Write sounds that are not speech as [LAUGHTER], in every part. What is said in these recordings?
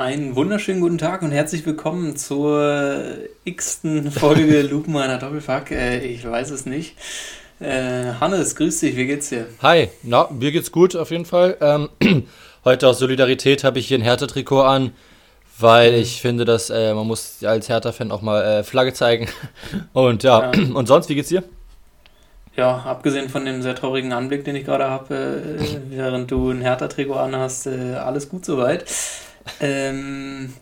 Einen wunderschönen guten Tag und herzlich willkommen zur x-ten Folge [LAUGHS] Lupenreiner Doppelfuck. Äh, ich weiß es nicht. Äh, Hannes, grüß dich, wie geht's dir? Hi, na, mir geht's gut auf jeden Fall. Ähm, [CLEARS THROAT] heute aus Solidarität habe ich hier ein Hertha-Trikot an, weil ich finde, dass äh, man muss als Hertha-Fan auch mal äh, Flagge zeigen. [LAUGHS] Und ja. ja, [CLEARS THROAT] und sonst, wie geht's dir? Ja, abgesehen von dem sehr traurigen Anblick, den ich gerade habe, äh, [LAUGHS] während du ein Hertha-Trikot anhast, äh, alles gut soweit. Ähm,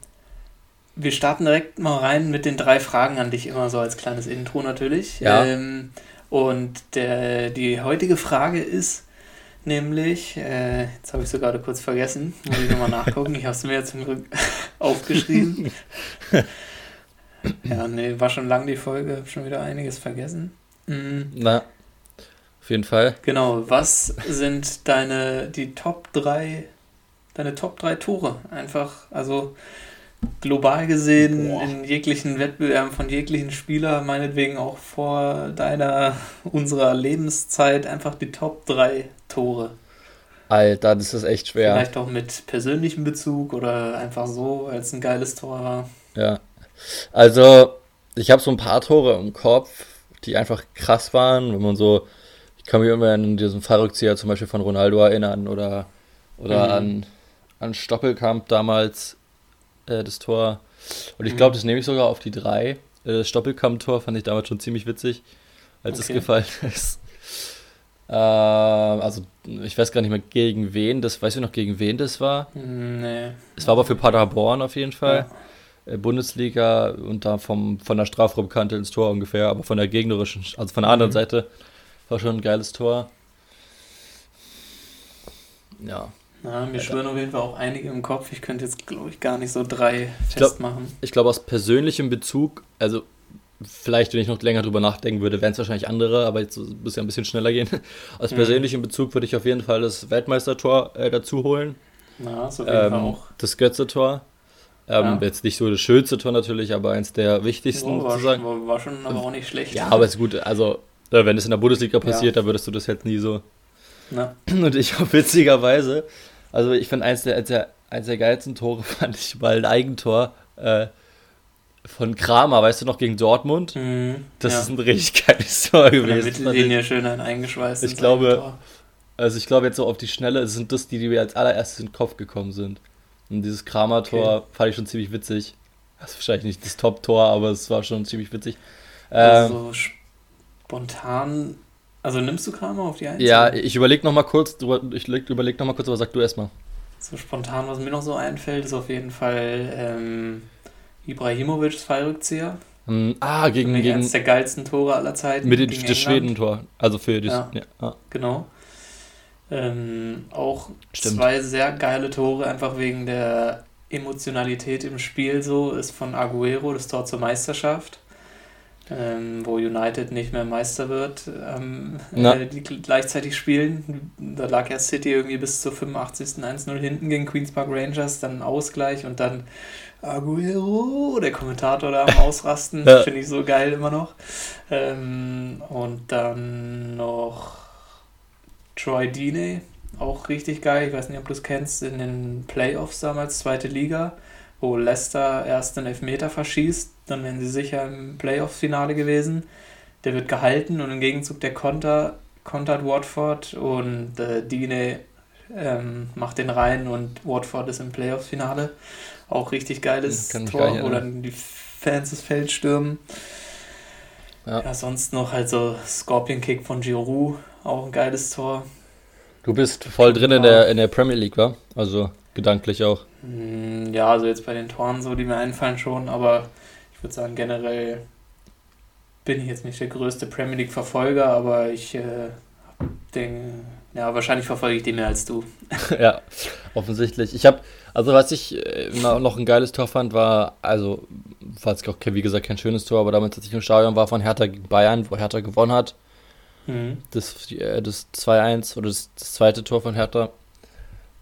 wir starten direkt mal rein mit den drei Fragen an dich, immer so als kleines Intro natürlich. Ja. Ähm, und der, die heutige Frage ist nämlich, äh, jetzt habe ich sie gerade kurz vergessen, muss ich nochmal nachgucken, ich habe es mir jetzt zum Glück [LAUGHS] aufgeschrieben. [LAUGHS] ja, nee, war schon lang die Folge, habe schon wieder einiges vergessen. Mhm. Na, auf jeden Fall. Genau, was sind deine, die Top 3 deine Top 3 Tore. Einfach, also global gesehen Boah. in jeglichen Wettbewerben von jeglichen Spieler, meinetwegen auch vor deiner, [LAUGHS] unserer Lebenszeit, einfach die Top 3 Tore. Alter, das ist echt schwer. Vielleicht auch mit persönlichem Bezug oder einfach so, weil es ein geiles Tor war. Ja. Also, ich habe so ein paar Tore im Kopf, die einfach krass waren, wenn man so, ich kann mich immer an diesen Fallrückzieher zum Beispiel von Ronaldo erinnern oder, oder mhm. an an Stoppelkamp damals äh, das Tor. Und ich glaube, mhm. das nehme ich sogar auf die drei. Äh, das Stoppelkamp-Tor fand ich damals schon ziemlich witzig, als okay. es gefallen [LAUGHS] ist. Äh, also, ich weiß gar nicht mehr gegen wen das, weißt du noch, gegen wen das war? Nee. Es war aber für Paderborn auf jeden Fall. Ja. Äh, Bundesliga und da vom, von der Strafraumkante ins Tor ungefähr, aber von der gegnerischen, also von der anderen mhm. Seite war schon ein geiles Tor. Ja, ja, mir schwören auf jeden Fall auch einige im Kopf. Ich könnte jetzt, glaube ich, gar nicht so drei ich festmachen. Glaub, ich glaube, aus persönlichem Bezug, also vielleicht, wenn ich noch länger drüber nachdenken würde, wären es wahrscheinlich andere, aber jetzt muss ja ein bisschen schneller gehen. [LAUGHS] Aus mhm. persönlichem Bezug würde ich auf jeden Fall das Weltmeistertor äh, dazu holen. Ja, so auf jeden ähm, Fall auch. Das Götze-Tor. Ähm, ja. Jetzt nicht so das schönste Tor natürlich, aber eins der wichtigsten oh, war, sozusagen. War, war schon aber auch nicht schlecht. Ja, aber ist gut. Also, äh, wenn es in der Bundesliga passiert, ja. dann würdest du das jetzt nie so. Na. [CLEARS THROAT] Und ich habe witzigerweise also ich fand eins der, eins der, eins der geilsten Tore [LAUGHS] fand ich mal ein Eigentor äh, von Kramer, weißt du noch, gegen Dortmund. Mhm, das ja. ist ein richtig geiles [LAUGHS] Tor gewesen. Der Mittellinie schön ein eingeschweißt. Ich glaube, also ich glaube jetzt so auf die Schnelle sind das die, die mir als allererstes in den Kopf gekommen sind. Und dieses Kramer-Tor okay. fand ich schon ziemlich witzig. Das ist wahrscheinlich nicht das Top-Tor, aber es war schon ziemlich witzig. Also ähm, spontan also nimmst du Kramer auf die Eins? Ja, ich überlege noch mal kurz, ich überlege noch mal kurz, aber sag du erstmal. So spontan, was mir noch so einfällt, ist auf jeden Fall ähm, Ibrahimovics Fallrückzieher. Um, ah, gegen, gegen eines der geilsten Tore aller Zeiten. Mit dem Schweden-Tor, also für das, ja, ja. Ah. Genau. Ähm, auch Stimmt. zwei sehr geile Tore, einfach wegen der Emotionalität im Spiel so, ist von Aguero das Tor zur Meisterschaft ähm, wo United nicht mehr Meister wird, ähm, äh, die gleichzeitig spielen. Da lag ja City irgendwie bis zur 85. 1-0 hinten gegen Queen's Park Rangers, dann Ausgleich und dann Aguero, der Kommentator da am [LAUGHS] Ausrasten, ja. finde ich so geil immer noch. Ähm, und dann noch Troy Deeney, auch richtig geil. Ich weiß nicht, ob du es kennst, in den Playoffs damals, zweite Liga wo Leicester erst den Elfmeter verschießt, dann wären sie sicher im Playoff-Finale gewesen. Der wird gehalten und im Gegenzug der Konter kontert Watford und äh, Dine ähm, macht den rein und Watford ist im Playoff-Finale. Auch richtig geiles Tor, wo dann die Fans das Feld stürmen. Ja. ja, sonst noch halt so Scorpion Kick von Giroud, auch ein geiles Tor. Du bist voll drin in der, in der Premier League, wa? Also gedanklich auch. Hm, ja, also jetzt bei den Toren so, die mir einfallen schon, aber ich würde sagen, generell bin ich jetzt nicht der größte Premier League-Verfolger, aber ich äh, denke, ja, wahrscheinlich verfolge ich die mehr als du. [LAUGHS] ja, offensichtlich. Ich habe, also was ich äh, noch ein geiles Tor fand, war, also, falls auch, wie gesagt, kein schönes Tor, aber damals, als ich im Stadion war, von Hertha gegen Bayern, wo Hertha gewonnen hat. Mhm. Das, äh, das 2-1 oder das, das zweite Tor von Hertha.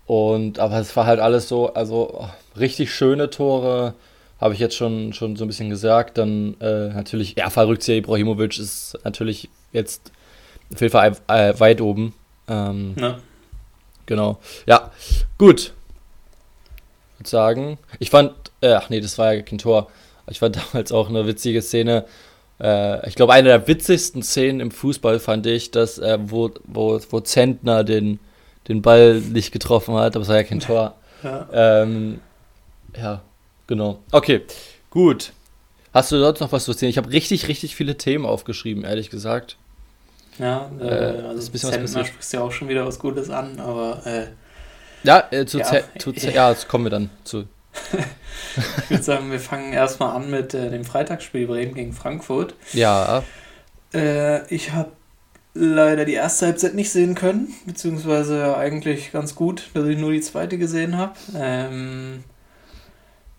Und aber es war halt alles so, also richtig schöne Tore, habe ich jetzt schon, schon so ein bisschen gesagt. Dann äh, natürlich, ja, Fallrückzieher Ibrahimovic ist natürlich jetzt auf jeden Fall äh, weit oben. Ähm, ja. Genau. Ja, gut. würde sagen. Ich fand, äh, ach nee, das war ja kein Tor. Ich fand [LAUGHS] damals auch eine witzige Szene. Äh, ich glaube, eine der witzigsten Szenen im Fußball fand ich, dass, äh, wo, wo, wo Zentner den, den Ball nicht getroffen hat, aber es war ja kein Tor. [LAUGHS] Ja, ähm, ja genau. Okay, gut. Hast du sonst noch was zu erzählen? Ich habe richtig, richtig viele Themen aufgeschrieben, ehrlich gesagt. Ja, äh, äh also ist ein bisschen Zentner was sprichst ja auch schon wieder was Gutes an, aber äh, ja, äh, zu, ja, zu ja, das kommen wir dann zu. [LAUGHS] ich würde sagen, wir fangen erstmal an mit äh, dem Freitagsspiel Bremen gegen Frankfurt. Ja. Äh, ich habe leider die erste Halbzeit nicht sehen können, beziehungsweise eigentlich ganz gut, dass ich nur die zweite gesehen habe. Ähm,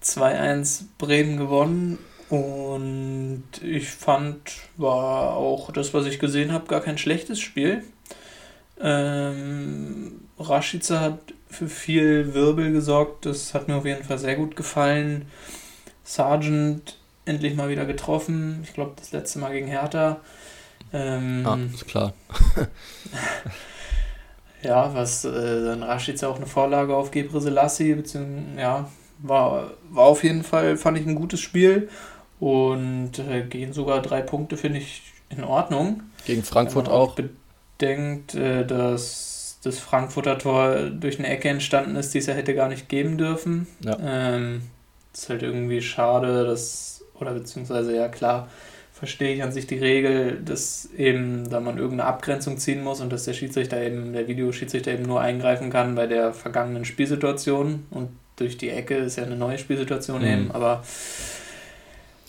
2-1 Bremen gewonnen und ich fand, war auch das, was ich gesehen habe, gar kein schlechtes Spiel. Ähm, Rashica hat für viel Wirbel gesorgt. Das hat mir auf jeden Fall sehr gut gefallen. Sargent endlich mal wieder getroffen. Ich glaube, das letzte Mal gegen Hertha. Ähm, ah, ist klar. [LAUGHS] ja, was äh, dann Rashica auch eine Vorlage auf Gebre Selassie, beziehungsweise, ja, war, war auf jeden Fall, fand ich ein gutes Spiel. Und äh, gehen sogar drei Punkte, finde ich, in Ordnung. Gegen Frankfurt auch. Bedenkt, äh, dass das Frankfurter Tor durch eine Ecke entstanden ist, die es ja hätte gar nicht geben dürfen. Ja. Ähm, ist halt irgendwie schade, dass, oder beziehungsweise ja klar, verstehe ich an sich die Regel, dass eben da man irgendeine Abgrenzung ziehen muss und dass der Schiedsrichter eben, der Videoschiedsrichter eben nur eingreifen kann bei der vergangenen Spielsituation und durch die Ecke ist ja eine neue Spielsituation mhm. eben, aber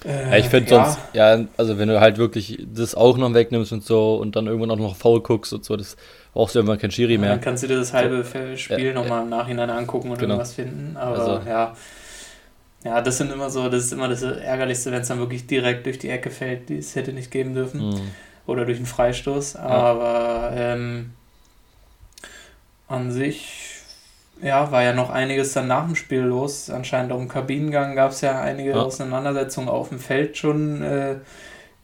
äh, ja, ich finde ja. sonst, ja, also wenn du halt wirklich das auch noch wegnimmst und so und dann irgendwann auch noch faul guckst und so, das brauchst du irgendwann kein Schiri ja, mehr. Dann kannst du dir das halbe Spiel ja, nochmal im Nachhinein angucken und genau. irgendwas finden. Aber also. ja. Ja, das sind immer so, das ist immer das Ärgerlichste, wenn es dann wirklich direkt durch die Ecke fällt, die es hätte nicht geben dürfen. Mhm. Oder durch einen Freistoß. Aber ähm, an sich ja, war ja noch einiges dann nach dem Spiel los. Anscheinend auch im Kabinengang gab es ja einige ja. Auseinandersetzungen auf dem Feld schon. Äh,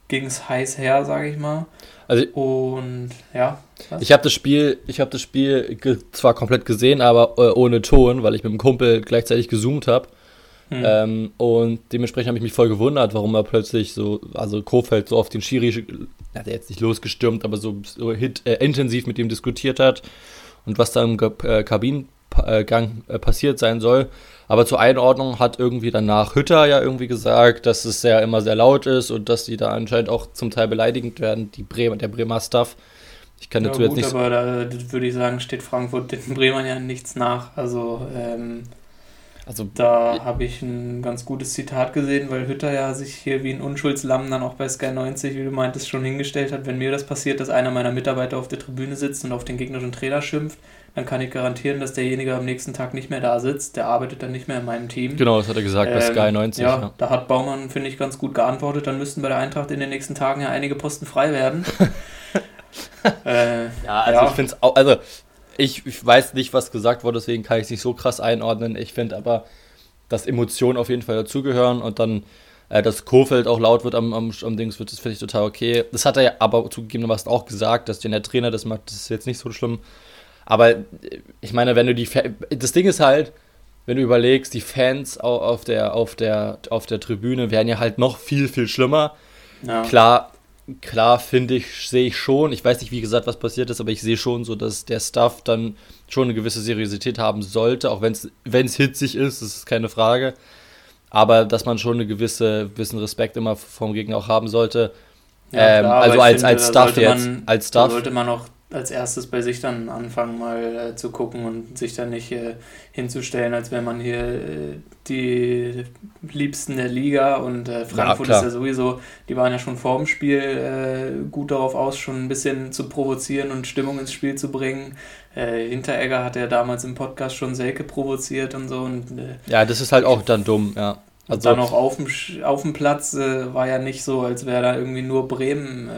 ging es heiß her, sage ich mal. Also, und ja. Was? Ich habe das Spiel, ich habe das Spiel zwar komplett gesehen, aber äh, ohne Ton, weil ich mit dem Kumpel gleichzeitig gezoomt habe. Hm. Ähm, und dementsprechend habe ich mich voll gewundert, warum er plötzlich so, also Kofeld so auf den Schiri, hat er jetzt nicht losgestürmt, aber so, so hit, äh, intensiv mit ihm diskutiert hat und was da im äh, Kabinengang äh, passiert sein soll. Aber zur Einordnung hat irgendwie danach Hütter ja irgendwie gesagt, dass es ja immer sehr laut ist und dass die da anscheinend auch zum Teil beleidigend werden, die Bremer, der Bremer Staff. Ich kann ja, dazu gut, jetzt nicht. Aber da würde ich sagen, steht Frankfurt den Bremern ja nichts nach. Also, ähm, also da habe ich ein ganz gutes Zitat gesehen, weil Hütter ja sich hier wie ein Unschuldslamm dann auch bei Sky 90, wie du meintest, schon hingestellt hat. Wenn mir das passiert, dass einer meiner Mitarbeiter auf der Tribüne sitzt und auf den gegnerischen Trainer schimpft, dann kann ich garantieren, dass derjenige am nächsten Tag nicht mehr da sitzt. Der arbeitet dann nicht mehr in meinem Team. Genau, das hat er gesagt ähm, bei Sky 90. Ja, ja, da hat Baumann, finde ich, ganz gut geantwortet. Dann müssten bei der Eintracht in den nächsten Tagen ja einige Posten frei werden. [LAUGHS] äh, ja, also ja. ich finde es auch, also ich, ich, weiß nicht, was gesagt wurde, deswegen kann ich es nicht so krass einordnen. Ich finde aber, dass Emotionen auf jeden Fall dazugehören und dann, äh, dass Kofeld auch laut wird am, am, am Dings, wird, das finde ich total okay. Das hat er ja aber zugegebenermaßen auch gesagt, dass der Trainer das macht, das ist jetzt nicht so schlimm. Aber ich meine, wenn du die. Das Ding ist halt, wenn du überlegst, die Fans auf der, auf der, auf der Tribüne wären ja halt noch viel, viel schlimmer. Ja. Klar, klar finde ich, sehe ich schon. Ich weiß nicht, wie gesagt, was passiert ist, aber ich sehe schon so, dass der Stuff dann schon eine gewisse Seriosität haben sollte, auch wenn es hitzig ist, das ist keine Frage. Aber dass man schon eine gewisse, gewissen Respekt immer vom Gegner auch haben sollte. Ja, klar, ähm, also als, finde, als Stuff jetzt. Man, als Stuff. sollte man auch als erstes bei sich dann anfangen, mal äh, zu gucken und sich dann nicht äh, hinzustellen, als wäre man hier äh, die Liebsten der Liga und äh, Frankfurt ja, ist ja sowieso, die waren ja schon vor dem Spiel äh, gut darauf aus, schon ein bisschen zu provozieren und Stimmung ins Spiel zu bringen. Äh, Hinteregger hat ja damals im Podcast schon Selke provoziert und so. Und, ja, das ist halt auch dann dumm, ja. Also dann auch auf dem, auf dem Platz war ja nicht so, als wäre da irgendwie nur Bremen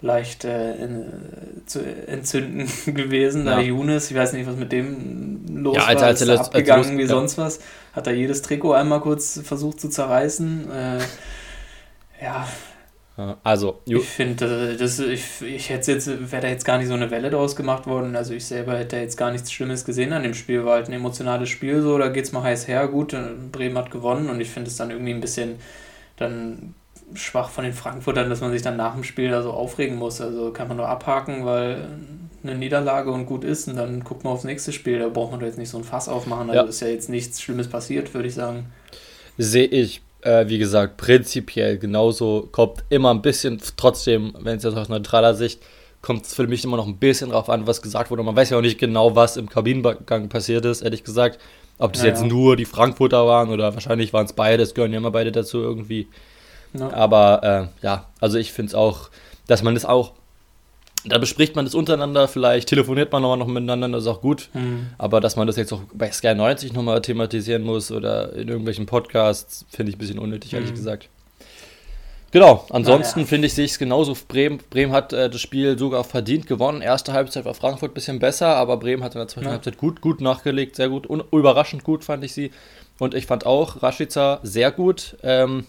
leicht äh, in, zu entzünden [LAUGHS] gewesen. Ja. Da Younes, ich weiß nicht, was mit dem los ja, als, war, als, ist als, abgegangen als, wie ja. sonst was. Hat er jedes Trikot einmal kurz versucht zu zerreißen. Äh, ja, Also, ich finde, das, ich, ich hätte jetzt, wäre da jetzt gar nicht so eine Welle draus gemacht worden. Also ich selber hätte jetzt gar nichts Schlimmes gesehen an dem Spiel. War halt ein emotionales Spiel so, da geht es mal heiß her. Gut, Bremen hat gewonnen und ich finde es dann irgendwie ein bisschen dann schwach von den Frankfurtern, dass man sich dann nach dem Spiel da so aufregen muss. Also kann man nur abhaken, weil eine Niederlage und gut ist und dann guckt man aufs nächste Spiel. Da braucht man doch jetzt nicht so ein Fass aufmachen. Also ja. ist ja jetzt nichts Schlimmes passiert, würde ich sagen. Sehe ich äh, wie gesagt, prinzipiell genauso. Kommt immer ein bisschen, trotzdem, wenn es jetzt aus neutraler Sicht, kommt es für mich immer noch ein bisschen drauf an, was gesagt wurde. Man weiß ja auch nicht genau, was im Kabinengang passiert ist, ehrlich gesagt. Ob das ja, jetzt nur die Frankfurter waren oder wahrscheinlich waren es beide, es gehören ja immer beide dazu irgendwie. Ja. Aber äh, ja, also ich finde es auch, dass man das auch da bespricht man das untereinander, vielleicht telefoniert man nochmal noch miteinander, das ist auch gut. Mhm. Aber dass man das jetzt auch bei Sky 90 nochmal thematisieren muss oder in irgendwelchen Podcasts, finde ich ein bisschen unnötig, ehrlich mhm. gesagt. Genau, ansonsten ja. finde ich, sehe ich es genauso. Bremen, Bremen hat äh, das Spiel sogar verdient gewonnen. Erste Halbzeit war Frankfurt ein bisschen besser, aber Bremen hat in der zweiten ja. Halbzeit gut, gut nachgelegt, sehr gut, überraschend gut fand ich sie. Und ich fand auch Rashica sehr gut. Ähm,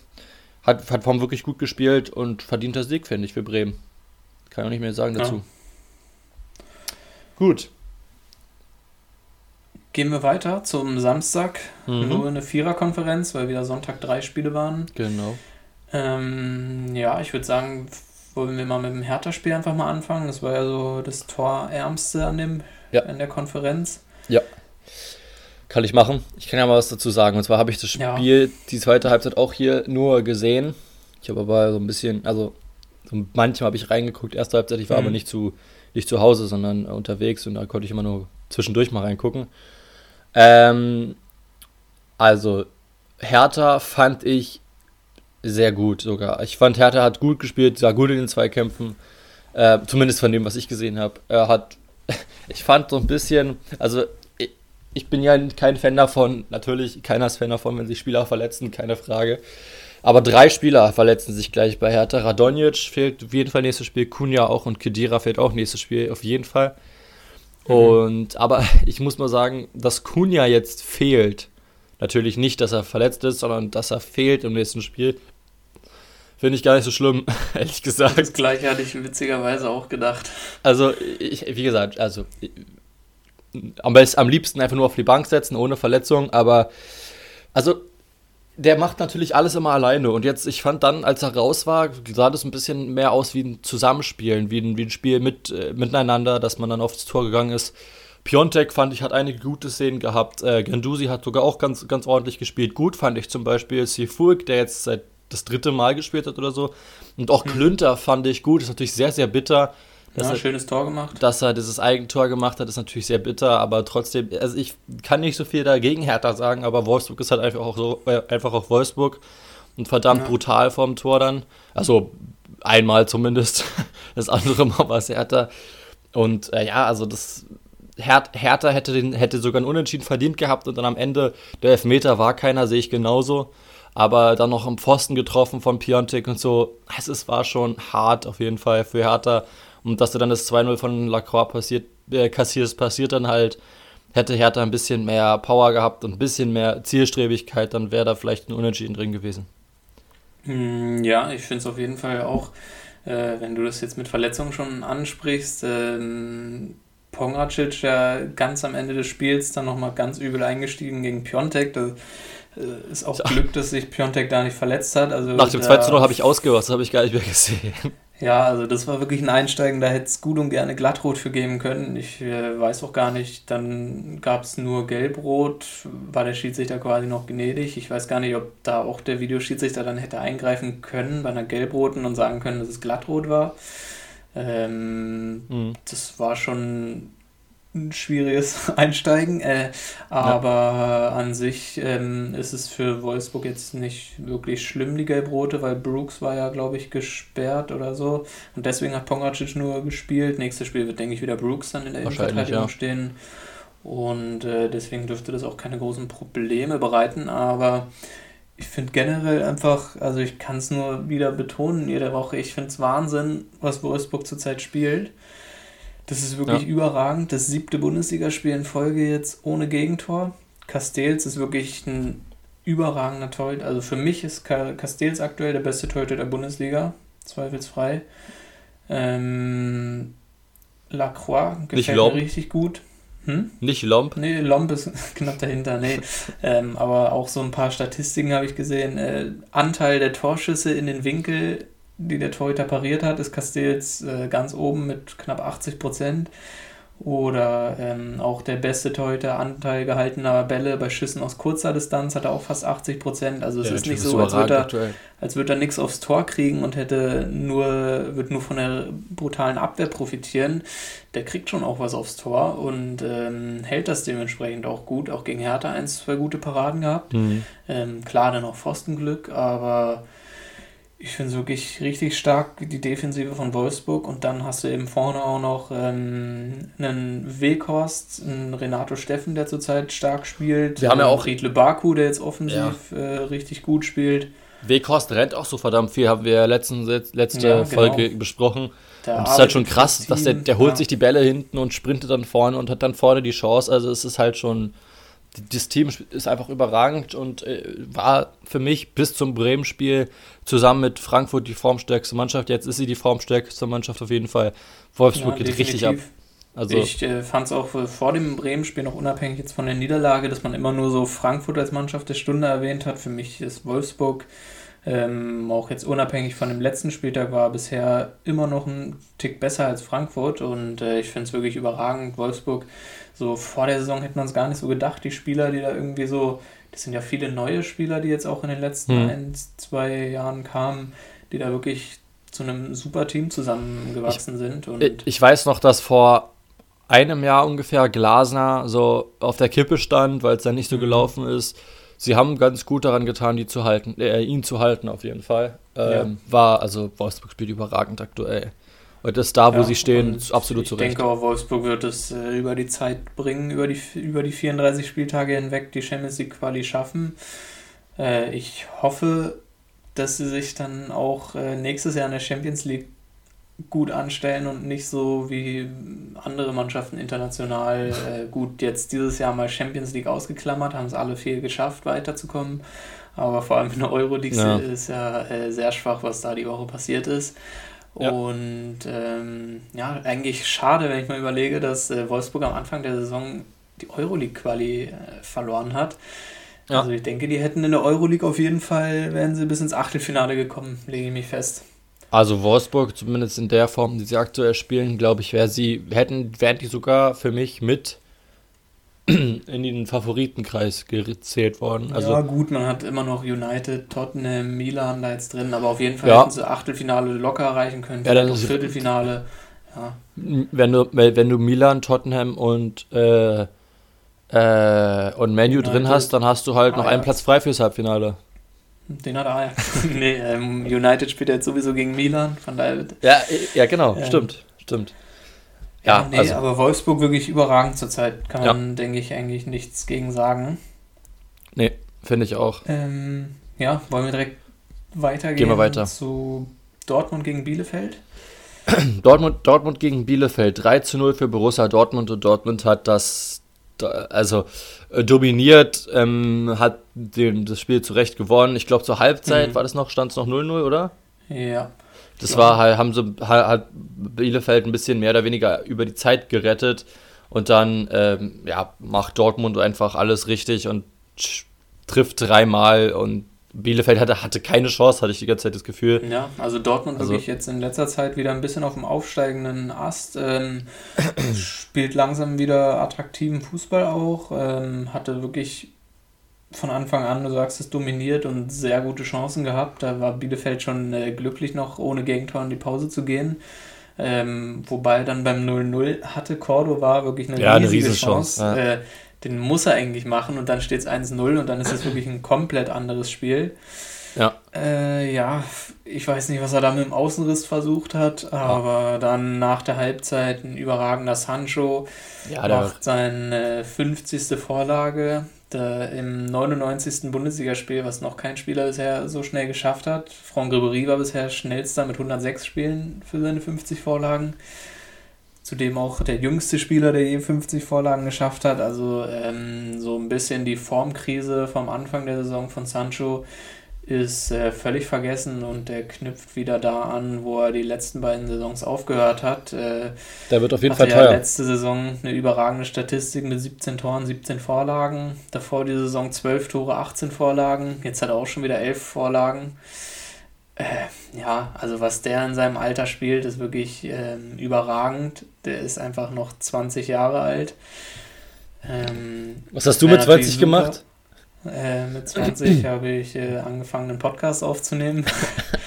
hat, hat Form wirklich gut gespielt und verdienter Sieg, finde ich, für Bremen. Kann auch nicht mehr sagen dazu. Ja. Gut. Gehen wir weiter zum Samstag. Mhm. Nur eine Viererkonferenz, weil wieder Sonntag drei Spiele waren. Genau. Ähm, ja, ich würde sagen, wollen wir mal mit dem Hertha-Spiel einfach mal anfangen. Das war ja so das Torärmste an dem ja. in der Konferenz. Ja. Kann ich machen. Ich kann ja mal was dazu sagen. Und zwar habe ich das Spiel, ja. die zweite Halbzeit auch hier nur gesehen. Ich habe aber so ein bisschen, also so manchmal habe ich reingeguckt, erste Halbzeit, ich war mhm. aber nicht zu, nicht zu Hause, sondern unterwegs und da konnte ich immer nur zwischendurch mal reingucken. Ähm, also, Hertha fand ich sehr gut sogar. Ich fand, Hertha hat gut gespielt, sah gut in den Zweikämpfen. Äh, zumindest von dem, was ich gesehen habe. Er hat, [LAUGHS] ich fand so ein bisschen, also ich, bin ja kein Fan davon, natürlich keiner ist Fan davon, wenn sich Spieler verletzen, keine Frage. Aber drei Spieler verletzen sich gleich bei Hertha. Radonjic fehlt auf jeden Fall nächstes Spiel, Kunja auch und Kedira fehlt auch nächstes Spiel auf jeden Fall. Mhm. Und aber [LAUGHS] ich muss mal sagen, dass Kunja jetzt fehlt. Natürlich nicht, dass er verletzt ist, sondern dass er fehlt im nächsten Spiel. Finde ich gar nicht so schlimm, [LAUGHS] ehrlich gesagt. Das gleiche hatte ich witzigerweise auch gedacht. Also, ich, wie gesagt, also am, besten, am liebsten einfach nur auf die Bank setzen, ohne Verletzung, aber also der macht natürlich alles immer alleine. Und jetzt, ich fand dann, als er raus war, sah das ein bisschen mehr aus wie ein Zusammenspielen, wie ein, wie ein Spiel mit, äh, miteinander, dass man dann aufs Tor gegangen ist. Piontek fand ich, hat einige gute Szenen gehabt. Äh, Gandusi hat sogar auch ganz, ganz ordentlich gespielt. Gut fand ich zum Beispiel Sifurk, der jetzt seit das dritte Mal gespielt hat oder so. Und auch mhm. Klünter fand ich gut. Ist natürlich sehr, sehr bitter. Dass ja, er, schönes Tor gemacht. Dass er dieses Eigentor gemacht hat, ist natürlich sehr bitter, aber trotzdem, also ich kann nicht so viel dagegen Hertha sagen, aber Wolfsburg ist halt einfach auch so, äh, einfach auch Wolfsburg und verdammt ja. brutal vorm Tor dann. Also einmal zumindest. [LAUGHS] Das andere Mal war es Hertha. Und äh, ja, also das Her Hertha hätte, den, hätte sogar einen Unentschieden verdient gehabt und dann am Ende der Elfmeter war keiner, sehe ich genauso. Aber dann noch am Pfosten getroffen von Piontek und so. Es ist, war schon hart auf jeden Fall für Hertha. Und dass du dann das 2-0 von Lacroix passiert, äh, kassierst, passiert dann halt. Hätte Hertha ein bisschen mehr Power gehabt und ein bisschen mehr Zielstrebigkeit, dann wäre da vielleicht ein Unentschieden drin gewesen. Hm, ja, ich finde es auf jeden Fall auch, äh, wenn du das jetzt mit Verletzungen schon ansprichst, ähm, Pongracic ja ganz am Ende des Spiels dann nochmal ganz übel eingestiegen gegen Piontek. Das äh, ist auch Glück, dass sich Piontek da nicht verletzt hat. Also Nach dem 2-0 habe ich ausgehört, das habe ich gar nicht mehr gesehen. Ja, also das war wirklich ein Einsteigen, da hätte es gut und gerne Glattrot für geben können. Ich äh, weiß auch gar nicht, dann gab es nur Gelbrot, war der Schiedsrichter quasi noch gnädig. Ich weiß gar nicht, ob da auch der Videoschiedsrichter dann hätte eingreifen können bei einer Gelbroten und sagen können, dass es Glattrot war. Ähm, mhm. Das war schon ein schwieriges [LAUGHS] Einsteigen, äh, aber ja. an sich ähm, ist es für Wolfsburg jetzt nicht wirklich schlimm, die Gelbrote, weil Brooks war ja, glaube ich, gesperrt oder so und deswegen hat Pongracic nur gespielt. Nächstes Spiel wird, denke ich, wieder Brooks dann in der Innenverteidigung ja. stehen und äh, deswegen dürfte das auch keine großen Probleme bereiten, aber ich finde generell einfach, also ich kann es nur wieder betonen jede Woche, ich finde es Wahnsinn, was Wolfsburg zurzeit spielt. Das ist wirklich ja. überragend. Das siebte Bundesligaspiel in Folge jetzt ohne Gegentor. Castells ist wirklich ein überragender Torhüter. Also für mich ist Castells aktuell der beste Torhüter der Bundesliga. zweifelsfrei. Ähm, Lacroix gefällt mir richtig gut. Hm? Nicht Lomp? Nee, Lomp ist [LAUGHS] knapp dahinter. Nee. ähm, aber auch so ein paar Statistiken habe ich gesehen. Äh, Anteil der Torschüsse in den Winkel, die der Torhüter pariert hat, ist Castells äh, ganz oben mit knapp 80 Prozent. Oder ähm, auch der beste Torhüter Anteil gehaltener Bälle bei Schüssen aus kurzer Distanz hat er auch fast 80 Prozent. Also es ja, ist nicht so, als würde er, als würde er nichts aufs Tor kriegen und hätte nur, wird nur von der brutalen Abwehr profitieren. Der kriegt schon auch was aufs Tor und ähm, hält das dementsprechend auch gut. Auch gegen Hertha eins, zwei gute Paraden gehabt. Mhm. Ähm, klar, dann auch Pfostenglück, aber ich finde es wirklich richtig stark, die Defensive von Wolfsburg. Und dann hast du eben vorne auch noch ähm, einen Weghorst, einen Renato Steffen, der zurzeit stark spielt. Wir haben ja auch Riedle Baku, der jetzt offensiv ja. äh, richtig gut spielt. Weghorst rennt auch so verdammt viel, haben wir letzten, letzte ja, genau. Folge besprochen. Der und das ist halt schon krass, dass der, der holt ja. sich die Bälle hinten und sprintet dann vorne und hat dann vorne die Chance. Also es ist halt schon das Team ist einfach überragend und äh, war für mich bis zum Bremen-Spiel zusammen mit Frankfurt die formstärkste Mannschaft. Jetzt ist sie die formstärkste Mannschaft auf jeden Fall. Wolfsburg ja, geht richtig ab. Also ich äh, fand es auch vor dem Bremen-Spiel noch unabhängig jetzt von der Niederlage, dass man immer nur so Frankfurt als Mannschaft der Stunde erwähnt hat. Für mich ist Wolfsburg ähm, auch jetzt unabhängig von dem letzten Spieltag war bisher immer noch ein Tick besser als Frankfurt und äh, ich finde es wirklich überragend. Wolfsburg so vor der Saison hätte man es gar nicht so gedacht, die Spieler, die da irgendwie so, das sind ja viele neue Spieler, die jetzt auch in den letzten hm. ein, zwei Jahren kamen, die da wirklich zu einem super Team zusammengewachsen ich, sind. Und ich weiß noch, dass vor einem Jahr ungefähr Glasner so auf der Kippe stand, weil es dann nicht so mhm. gelaufen ist. Sie haben ganz gut daran getan, die zu halten, äh, ihn zu halten auf jeden Fall. Ähm, ja. War, also Wolfsburg spielt überragend aktuell. Und das da, wo ja, sie stehen, absolut zu Recht. Ich denke auch, Wolfsburg wird es äh, über die Zeit bringen, über die, über die 34 Spieltage hinweg die Champions League Quali schaffen. Äh, ich hoffe, dass sie sich dann auch äh, nächstes Jahr in der Champions League gut anstellen und nicht so wie andere Mannschaften international äh, gut jetzt dieses Jahr mal Champions League ausgeklammert, haben es alle viel geschafft, weiterzukommen. Aber vor allem in der Euroleague ja. ist ja äh, sehr schwach, was da die Woche passiert ist. Ja. Und ähm, ja, eigentlich schade, wenn ich mal überlege, dass äh, Wolfsburg am Anfang der Saison die Euroleague-Quali äh, verloren hat. Ja. Also ich denke, die hätten in der Euroleague auf jeden Fall, wären sie bis ins Achtelfinale gekommen, lege ich mich fest. Also Wolfsburg, zumindest in der Form, die sie aktuell spielen, glaube ich, wäre sie, hätten, wären die sogar für mich mit [CLEARS THROAT] in den Favoritenkreis gezählt worden. Also, ja, gut, man hat immer noch United, Tottenham, Milan da jetzt drin, aber auf jeden Fall ja. hätten sie Achtelfinale locker erreichen können, ja, dann Viertelfinale. Ja. Wenn du, wenn du Milan, Tottenham und äh, äh, und Menu drin hast, dann hast du halt noch einen Platz frei fürs Halbfinale. Den hat Ajax. [LAUGHS] nee, ähm, United spielt jetzt sowieso gegen Milan, von daher. Ja, ja genau, ähm, stimmt, stimmt. Ja, nee, also, aber Wolfsburg wirklich überragend zurzeit. Kann man, ja. denke ich, eigentlich nichts gegen sagen. Nee, finde ich auch. Ähm, ja, wollen wir direkt weitergehen Gehen wir weiter. zu Dortmund gegen Bielefeld? [CLEARS THROAT] Dortmund, Dortmund gegen Bielefeld. 3 zu 0 für Borussia Dortmund und Dortmund hat das also äh, dominiert, ähm, hat den, das Spiel zu Recht gewonnen. Ich glaube, zur Halbzeit mhm. war das noch, stand es noch 0-0, oder? Ja. Das war halt, haben so, hat Bielefeld ein bisschen mehr oder weniger über die Zeit gerettet und dann ähm, ja, macht Dortmund einfach alles richtig und trifft dreimal und Bielefeld hatte, hatte keine Chance, hatte ich die ganze Zeit das Gefühl. Ja, also Dortmund also, wirklich jetzt in letzter Zeit wieder ein bisschen auf dem aufsteigenden Ast, ähm, [CLEARS THROAT] spielt langsam wieder attraktiven Fußball auch, ähm, hatte wirklich von Anfang an, du sagst es, dominiert und sehr gute Chancen gehabt. Da war Bielefeld schon äh, glücklich noch, ohne Gegentor in die Pause zu gehen. Ähm, wobei dann beim 0-0 hatte Cordova wirklich eine ja, riesige eine Chance. Ja. Äh, den muss er eigentlich machen und dann steht es 1-0 und dann ist es wirklich ein komplett anderes Spiel. Ja. Äh, ja, ich weiß nicht, was er da mit dem Außenriss versucht hat, aber ja. dann nach der Halbzeit ein überragender Sancho ja, macht seine 50. Vorlage der, im 99. Bundesligaspiel, was noch kein Spieler bisher so schnell geschafft hat. Franck Ribéry war bisher schnellster mit 106 Spielen für seine 50 Vorlagen. Zudem auch der jüngste Spieler, der je 50 Vorlagen geschafft hat. Also ähm, so ein bisschen die Formkrise vom Anfang der Saison von Sancho ist äh, völlig vergessen und der knüpft wieder da an, wo er die letzten beiden Saisons aufgehört hat. Äh, der wird auf jeden Fall teuer. Ja letzte Saison eine überragende Statistik mit 17 Toren, 17 Vorlagen. Davor die Saison 12 Tore, 18 Vorlagen. Jetzt hat er auch schon wieder 11 Vorlagen. Äh, ja, also was der in seinem Alter spielt, ist wirklich ähm, überragend. Der ist einfach noch 20 Jahre alt. Ähm, was hast du mit 20 gemacht? Äh, mit 20 [CLEARS THROAT] habe ich äh, angefangen, einen Podcast aufzunehmen.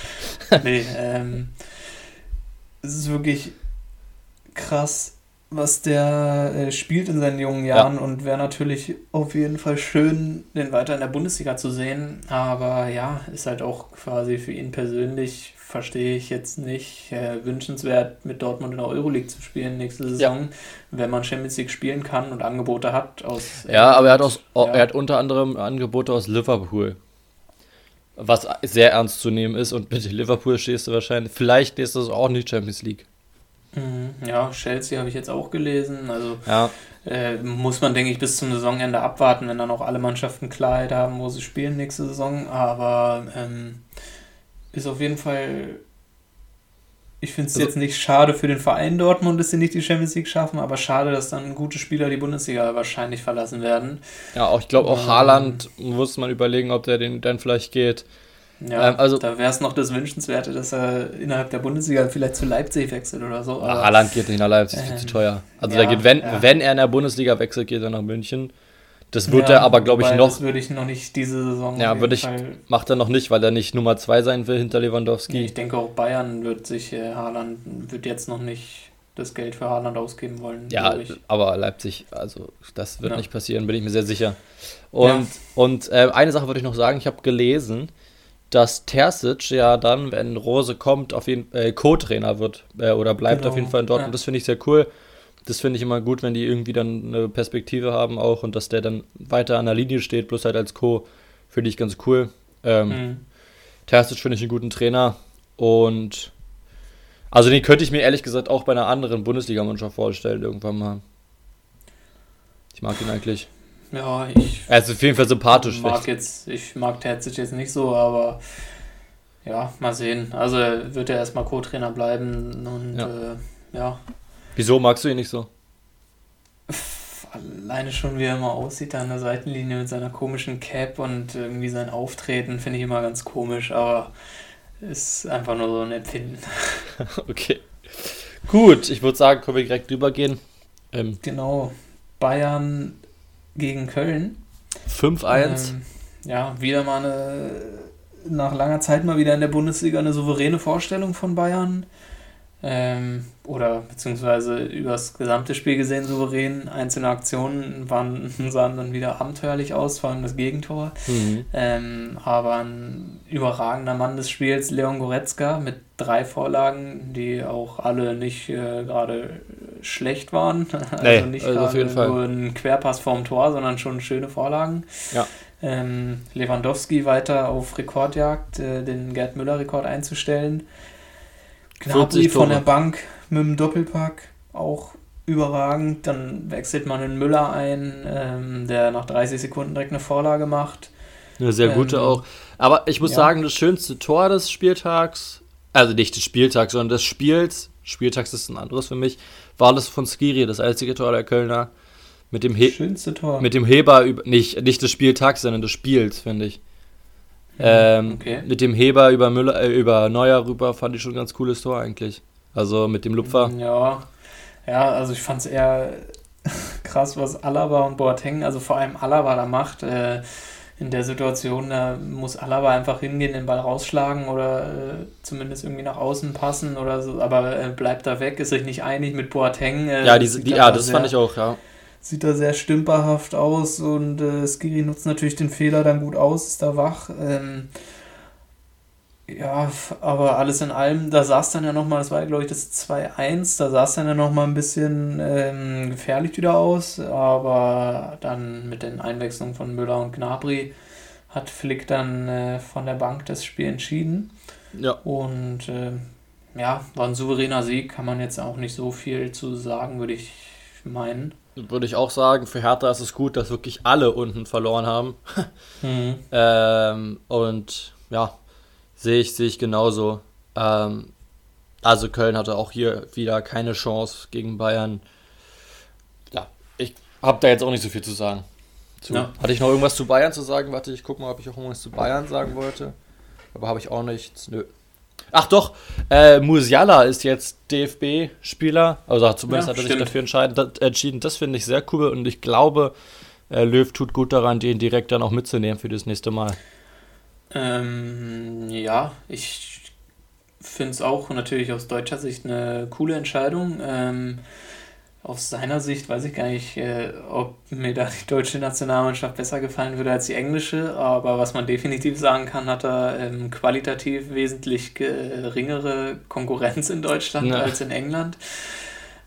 [LAUGHS] nee, ähm, es ist wirklich krass, was der äh, spielt in seinen jungen Jahren ja. und wäre natürlich auf jeden Fall schön, den weiter in der Bundesliga zu sehen. Aber ja, ist halt auch quasi für ihn persönlich verstehe ich jetzt nicht, äh, wünschenswert mit Dortmund in der Euroleague zu spielen nächste Saison, ja. wenn man Champions League spielen kann und Angebote hat aus. Ja, aber er hat, aus, ja. er hat unter anderem Angebote aus Liverpool. Was sehr ernst zu nehmen ist und mit Liverpool stehst du wahrscheinlich, vielleicht das auch nicht Champions League. Mhm. Ja, Chelsea habe ich jetzt auch gelesen. Also ja. äh, muss man, denke ich, bis zum Saisonende abwarten, wenn dann auch alle Mannschaften Klarheit haben, wo sie spielen nächste Saison. Aber ähm, ist auf jeden Fall. Ich finde es also, jetzt nicht schade für den Verein Dortmund, dass sie nicht die Champions League schaffen, aber schade, dass dann gute Spieler die Bundesliga wahrscheinlich verlassen werden. Ja, auch ich glaube auch ähm, Haaland muss man überlegen, ob der den dann vielleicht geht. Ja, ähm, also, da wäre es noch das Wünschenswerte, dass er innerhalb der Bundesliga vielleicht zu Leipzig wechselt oder so. Aber, Haaland geht nicht nach Leipzig, äh, viel zu teuer. Also ja, geht, wenn, ja. wenn er in der Bundesliga wechselt, geht er nach München. Das wird ja, er aber, glaube ich, noch. Das würde ich noch nicht diese Saison. Ja, würde ich. Fall. Macht er noch nicht, weil er nicht Nummer 2 sein will hinter Lewandowski. Nee, ich denke auch Bayern wird sich äh, Haaland wird jetzt noch nicht das Geld für Haaland ausgeben wollen. Ja, aber Leipzig, also das wird ja. nicht passieren, bin ich mir sehr sicher. Und, ja. und äh, eine Sache würde ich noch sagen, ich habe gelesen, dass Terzic ja dann, wenn Rose kommt, auf jeden äh, Co-Trainer wird äh, oder bleibt genau. auf jeden Fall in Dortmund. Ja. Das finde ich sehr cool das finde ich immer gut, wenn die irgendwie dann eine Perspektive haben auch und dass der dann weiter an der Linie steht, bloß halt als Co. Finde ich ganz cool. Ähm, mhm. Terzic finde ich einen guten Trainer und also den könnte ich mir ehrlich gesagt auch bei einer anderen Bundesligamannschaft vorstellen irgendwann mal. Ich mag ihn eigentlich. Ja, ich. Er ist auf jeden Fall sympathisch. Mag jetzt, ich mag Terzic jetzt nicht so, aber ja, mal sehen. Also wird er erstmal Co-Trainer bleiben und ja. Äh, ja. Wieso magst du ihn nicht so? Alleine schon, wie er immer aussieht, da an der Seitenlinie mit seiner komischen Cap und irgendwie sein Auftreten, finde ich immer ganz komisch, aber ist einfach nur so ein Empfinden. [LAUGHS] okay. Gut, ich würde sagen, können wir direkt rübergehen. Ähm, genau. Bayern gegen Köln. 5-1. Ähm, ja, wieder mal eine, nach langer Zeit mal wieder in der Bundesliga eine souveräne Vorstellung von Bayern ähm, oder beziehungsweise über das gesamte Spiel gesehen souverän. Einzelne Aktionen waren, [LAUGHS] sahen dann wieder abenteuerlich aus, vor allem das Gegentor. Mhm. Ähm, aber ein überragender Mann des Spiels, Leon Goretzka, mit drei Vorlagen, die auch alle nicht äh, gerade schlecht waren. [LAUGHS] Also nee, nicht also nur ein Querpass vorm Tor, sondern schon schöne Vorlagen. Ja. Ähm, Lewandowski weiter auf Rekordjagd, äh, den Gerd Müller-Rekord einzustellen. Gnabry von der Bank mit dem Doppelpack, auch überragend. Dann wechselt man in Müller ein, ähm, der nach 30 Sekunden direkt eine Vorlage macht. Eine sehr gute ähm, auch. Aber ich muss ja. sagen, das schönste Tor des Spieltags, also nicht des Spieltags, sondern des Spiels, Spieltags ist ein anderes für mich, war das von Skiri, das einzige Tor der Kölner. Mit dem, He Schönste Tor. Mit dem Heber, nicht, nicht des Spieltags, sondern des Spiels, finde ich. Ähm, okay. Mit dem Heber über, Müller, äh, über Neuer rüber fand ich schon ein ganz cooles Tor eigentlich. Also mit dem Lupfer. Ja, ja also ich fand es eher [LAUGHS] krass, was Alaba und Boateng, also vor allem Alaba da macht. Äh, in der Situation, da muss Alaba einfach hingehen, den Ball rausschlagen oder äh, zumindest irgendwie nach außen passen oder so, aber äh, bleibt da weg, ist sich nicht einig mit Boateng. Äh, ja, diese, die, ja das fand ich auch, ja sieht da sehr stümperhaft aus und äh, Skiri nutzt natürlich den Fehler dann gut aus, ist da wach. Ähm, ja, aber alles in allem, da es dann ja nochmal, das war ja glaube ich das 2-1, da es dann ja nochmal ein bisschen ähm, gefährlich wieder aus, aber dann mit den Einwechslungen von Müller und Gnabry hat Flick dann äh, von der Bank das Spiel entschieden. Ja. Und äh, ja, war ein souveräner Sieg, kann man jetzt auch nicht so viel zu sagen, würde ich meinen. Würde ich auch sagen, für Hertha ist es gut, dass wirklich alle unten verloren haben. mhm. [LAUGHS] ähm, und ja, sehe ich, sehe ich genauso. Ähm, also Köln hatte auch hier wieder keine Chance gegen Bayern. Ja, ich habe da jetzt auch nicht so viel zu sagen. Zu. Ja. Hatte ich noch irgendwas zu Bayern zu sagen? Warte, ich gucke mal, ob ich auch irgendwas zu Bayern sagen wollte. Aber habe ich auch nichts. Nö. Ach doch, äh, Musiala ist jetzt DFB-Spieler. Also zumindest ja, hat er sich dafür entschieden. Das finde ich sehr cool und ich glaube, äh, Löw tut gut daran, den direkt dann auch mitzunehmen für das nächste Mal. Ähm, ja, ich finde es auch natürlich aus deutscher Sicht eine coole Entscheidung. Ähm, aus seiner Sicht weiß ich gar nicht, äh, ob mir da die deutsche Nationalmannschaft besser gefallen würde als die englische, aber was man definitiv sagen kann, hat er ähm, qualitativ wesentlich geringere Konkurrenz in Deutschland ja. als in England.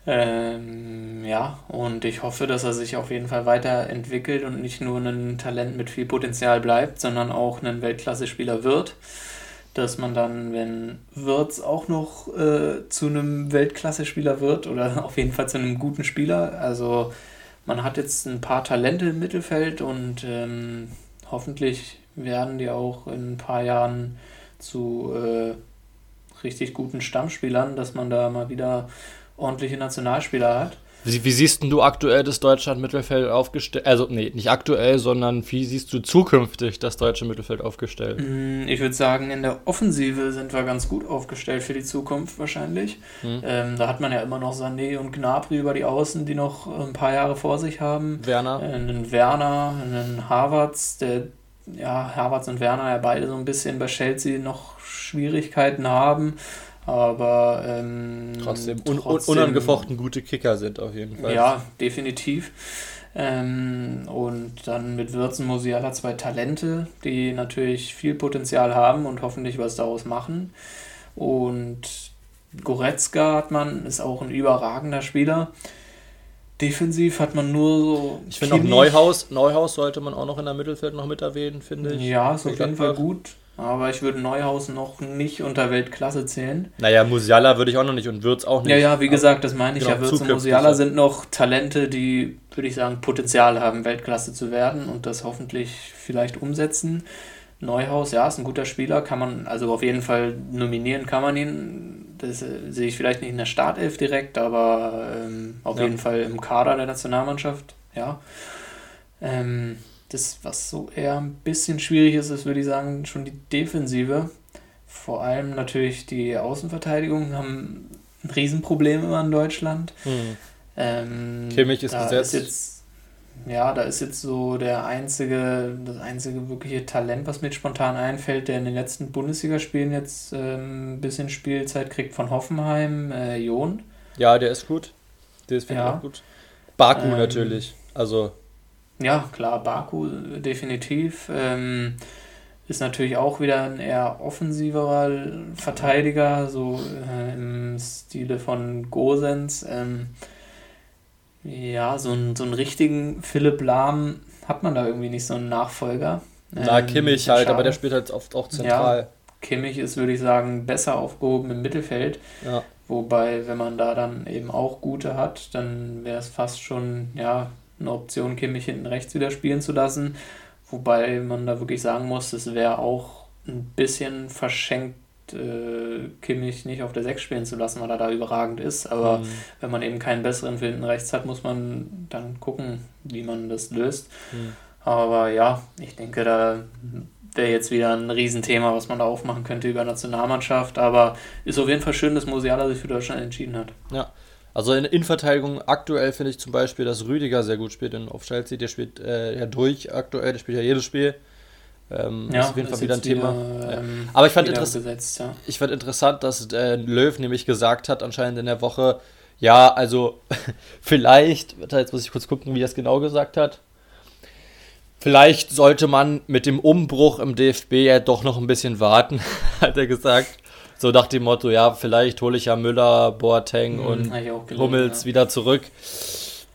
Ähm, ja, und ich hoffe, dass er sich auf jeden Fall weiterentwickelt und nicht nur ein Talent mit viel Potenzial bleibt, sondern auch ein Weltklasse-Spieler wird dass man dann, wenn Wirtz auch noch äh, zu einem Weltklasse-Spieler wird oder [LAUGHS] auf jeden Fall zu einem guten Spieler. Also man hat jetzt ein paar Talente im Mittelfeld und ähm, hoffentlich werden die auch in ein paar Jahren zu äh, richtig guten Stammspielern, dass man da mal wieder ordentliche Nationalspieler hat. Wie, wie siehst du aktuell das Deutschland Mittelfeld aufgestellt? Also, nee, nicht aktuell, sondern wie siehst du zukünftig das deutsche Mittelfeld aufgestellt? Mm, ich würde sagen, in der Offensive sind wir ganz gut aufgestellt für die Zukunft wahrscheinlich. Hm. Ähm, da hat man ja immer noch Sané und Gnabry über die Außen, die noch ein paar Jahre vor sich haben. Werner. Äh, einen Werner, einen Havertz, der ja, Havertz und Werner ja beide so ein bisschen bei Chelsea noch Schwierigkeiten haben aber ähm, trotzdem, un trotzdem, unangefochten gute Kicker sind auf jeden Fall. Ja, definitiv. Ähm, und dann mit Würzen Musiala zwei Talente, die natürlich viel Potenzial haben und hoffentlich was daraus machen. Und Goretzka hat man, ist auch ein überragender Spieler. Defensiv hat man nur so. Ich finde auch Neuhaus, Neuhaus sollte man auch noch in der Mittelfeld noch mit erwähnen, finde ich. Ja, ist auf jeden Fall gut. Aber ich würde Neuhaus noch nicht unter Weltklasse zählen. Naja, Musiala würde ich auch noch nicht und Würz auch nicht. Ja, ja, wie gesagt, das meine ich genau, ja. Würz und Musiala sind noch Talente, die, würde ich sagen, Potenzial haben, Weltklasse zu werden und das hoffentlich vielleicht umsetzen. Neuhaus, ja, ist ein guter Spieler, kann man, also auf jeden Fall nominieren kann man ihn. Das äh, sehe ich vielleicht nicht in der Startelf direkt, aber ähm, auf ja. jeden Fall im Kader der Nationalmannschaft, ja. Ähm, das, was so eher ein bisschen schwierig ist, ist, würde ich sagen, schon die Defensive. Vor allem natürlich die Außenverteidigung haben ein Riesenproblem immer in Deutschland. Hm. Ähm, Kimmich ist gesetzt. Ist jetzt, ja, da ist jetzt so der einzige, das einzige wirkliche Talent, was mir spontan einfällt, der in den letzten Bundesligaspielen jetzt ähm, ein bisschen Spielzeit kriegt von Hoffenheim, äh, Jon. Ja, der ist gut. Der ist, finde ja. ich, auch gut. Baku ähm, natürlich. Also ja, klar, Baku definitiv. Ähm, ist natürlich auch wieder ein eher offensiverer Verteidiger, so äh, im Stile von Gosens. Ähm, ja, so, ein, so einen richtigen Philipp Lahm hat man da irgendwie nicht so einen Nachfolger. Na, ähm, Kimmich halt, schade. aber der spielt halt oft auch zentral. Ja, Kimmich ist, würde ich sagen, besser aufgehoben im Mittelfeld. Ja. Wobei, wenn man da dann eben auch gute hat, dann wäre es fast schon, ja, eine Option, Kimmich hinten rechts wieder spielen zu lassen. Wobei man da wirklich sagen muss, es wäre auch ein bisschen verschenkt, äh, Kimmich nicht auf der 6 spielen zu lassen, weil er da überragend ist. Aber mhm. wenn man eben keinen besseren für hinten rechts hat, muss man dann gucken, wie man das löst. Mhm. Aber ja, ich denke, da wäre jetzt wieder ein Riesenthema, was man da aufmachen könnte über Nationalmannschaft. Aber ist auf jeden Fall schön, dass Musiala sich für Deutschland entschieden hat. Ja, also in Innenverteidigung aktuell finde ich zum Beispiel, dass Rüdiger sehr gut spielt in, auf Chelsea. Der spielt äh, ja durch aktuell, der spielt ja jedes Spiel. Ähm, ja, ist auf jeden Fall wieder ein Thema. Wieder, ähm, Aber ich fand, gesetzt, ja. ich fand interessant, dass äh, Löw nämlich gesagt hat, anscheinend in der Woche, ja, also [LAUGHS] vielleicht, jetzt muss ich kurz gucken, wie er es genau gesagt hat. Vielleicht sollte man mit dem Umbruch im DFB ja doch noch ein bisschen warten, [LAUGHS] hat er gesagt. So nach dem Motto, ja, vielleicht hole ich ja Müller, Boateng mhm, und gelesen, Hummels ja. wieder zurück.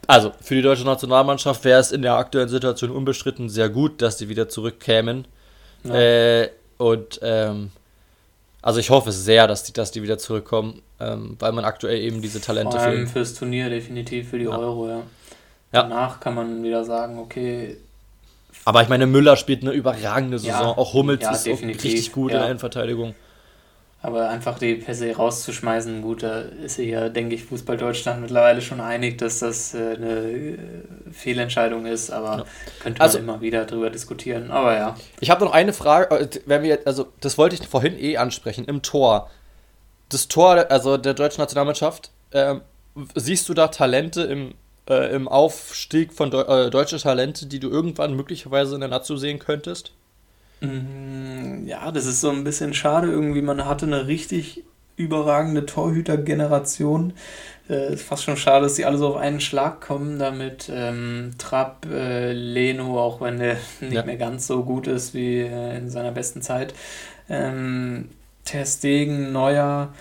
Also, für die deutsche Nationalmannschaft wäre es in der aktuellen Situation unbestritten sehr gut, dass sie wieder zurückkämen. Ja. Äh, und ähm, also ich hoffe sehr, dass die, dass die wieder zurückkommen, ähm, weil man aktuell eben diese Talente Vor allem fehlen. fürs Turnier definitiv, für die ja. Euro, ja. Danach kann man wieder sagen, okay, Aber ich meine, Müller spielt eine überragende Saison. Auch Hummels ist richtig gut in der Endverteidigung. Aber einfach die per se rauszuschmeißen, gut, da ist sich ja, denke ich, Fußball Deutschland mittlerweile schon einig, dass das äh, eine äh, Fehlentscheidung ist, aber ja. könnte man also, immer wieder drüber diskutieren. Aber ja. Ich habe noch eine Frage, äh, wenn wir, also das wollte ich vorhin eh ansprechen, im Tor. Das Tor, also der deutschen Nationalmannschaft, ähm, siehst du da Talente im, äh, im Aufstieg von Deu äh, deutsche Talente, die du irgendwann möglicherweise in der Nazi sehen könntest? Mm, ja, das ist so ein bisschen schade irgendwie. Man hatte eine richtig überragende Torhütergeneration. Äh, ist fast schon schade, dass die alle so auf einen Schlag kommen, damit ähm, Trapp, äh, Leno, auch wenn der [LAUGHS] nicht ja. mehr ganz so gut ist wie äh, in seiner besten Zeit, ähm, Ter Stegen, Neuer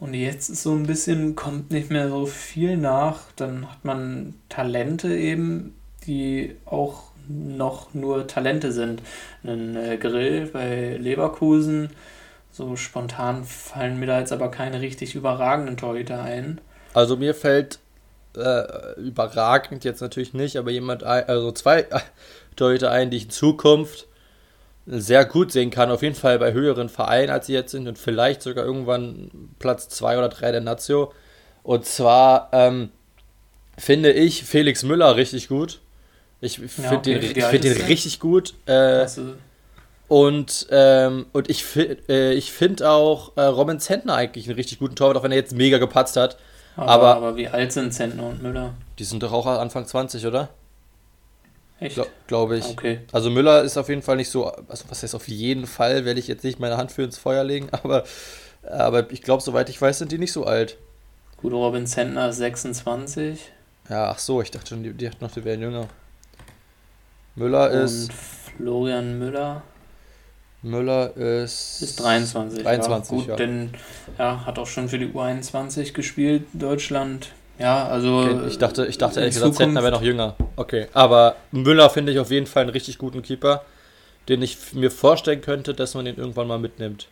und jetzt ist so ein bisschen, kommt nicht mehr so viel nach. Dann hat man Talente eben, die auch noch nur Talente sind. Ein äh, Grill bei Leverkusen, so spontan fallen mir da jetzt aber keine richtig überragenden Torhüter ein. Also mir fällt äh, überragend jetzt natürlich nicht, aber jemand, ein, also zwei Torhüter ein, die ich in Zukunft sehr gut sehen kann. Auf jeden Fall bei höheren Vereinen, als sie jetzt sind und vielleicht sogar irgendwann Platz zwei oder drei der Nazio. Und zwar ähm, finde ich Felix Müller richtig gut. Ich finde ja, okay. den, find den richtig gut. Äh, also. Und, ähm, und ich, äh, ich finde auch äh, Robin Zentner eigentlich einen richtig guten Torwart, auch wenn er jetzt mega gepatzt hat. Aber, aber, aber wie alt sind Zentner und Müller? Die sind doch auch Anfang 20, oder? Echt? Gla Glaube ich. Okay. Also Müller ist auf jeden Fall nicht so, also was heißt auf jeden Fall, werde ich jetzt nicht meine Hand für ins Feuer legen, [LAUGHS] aber, aber ich glaube, soweit ich weiß, sind die nicht so alt. Gut, Robin Zentner ist 26. Ja, ach so, ich dachte schon, die, die, noch, die wären jünger. Müller Und ist. Florian Müller. Müller ist. Ist 23. 23, ja. Gut, ja. denn ja, hat auch schon für die U21 gespielt, Deutschland. Ja, also. Okay, ich dachte, ich dachte ehrlich gesagt, Zentner wäre noch jünger. Okay, aber Müller finde ich auf jeden Fall einen richtig guten Keeper, den ich mir vorstellen könnte, dass man ihn irgendwann mal mitnimmt.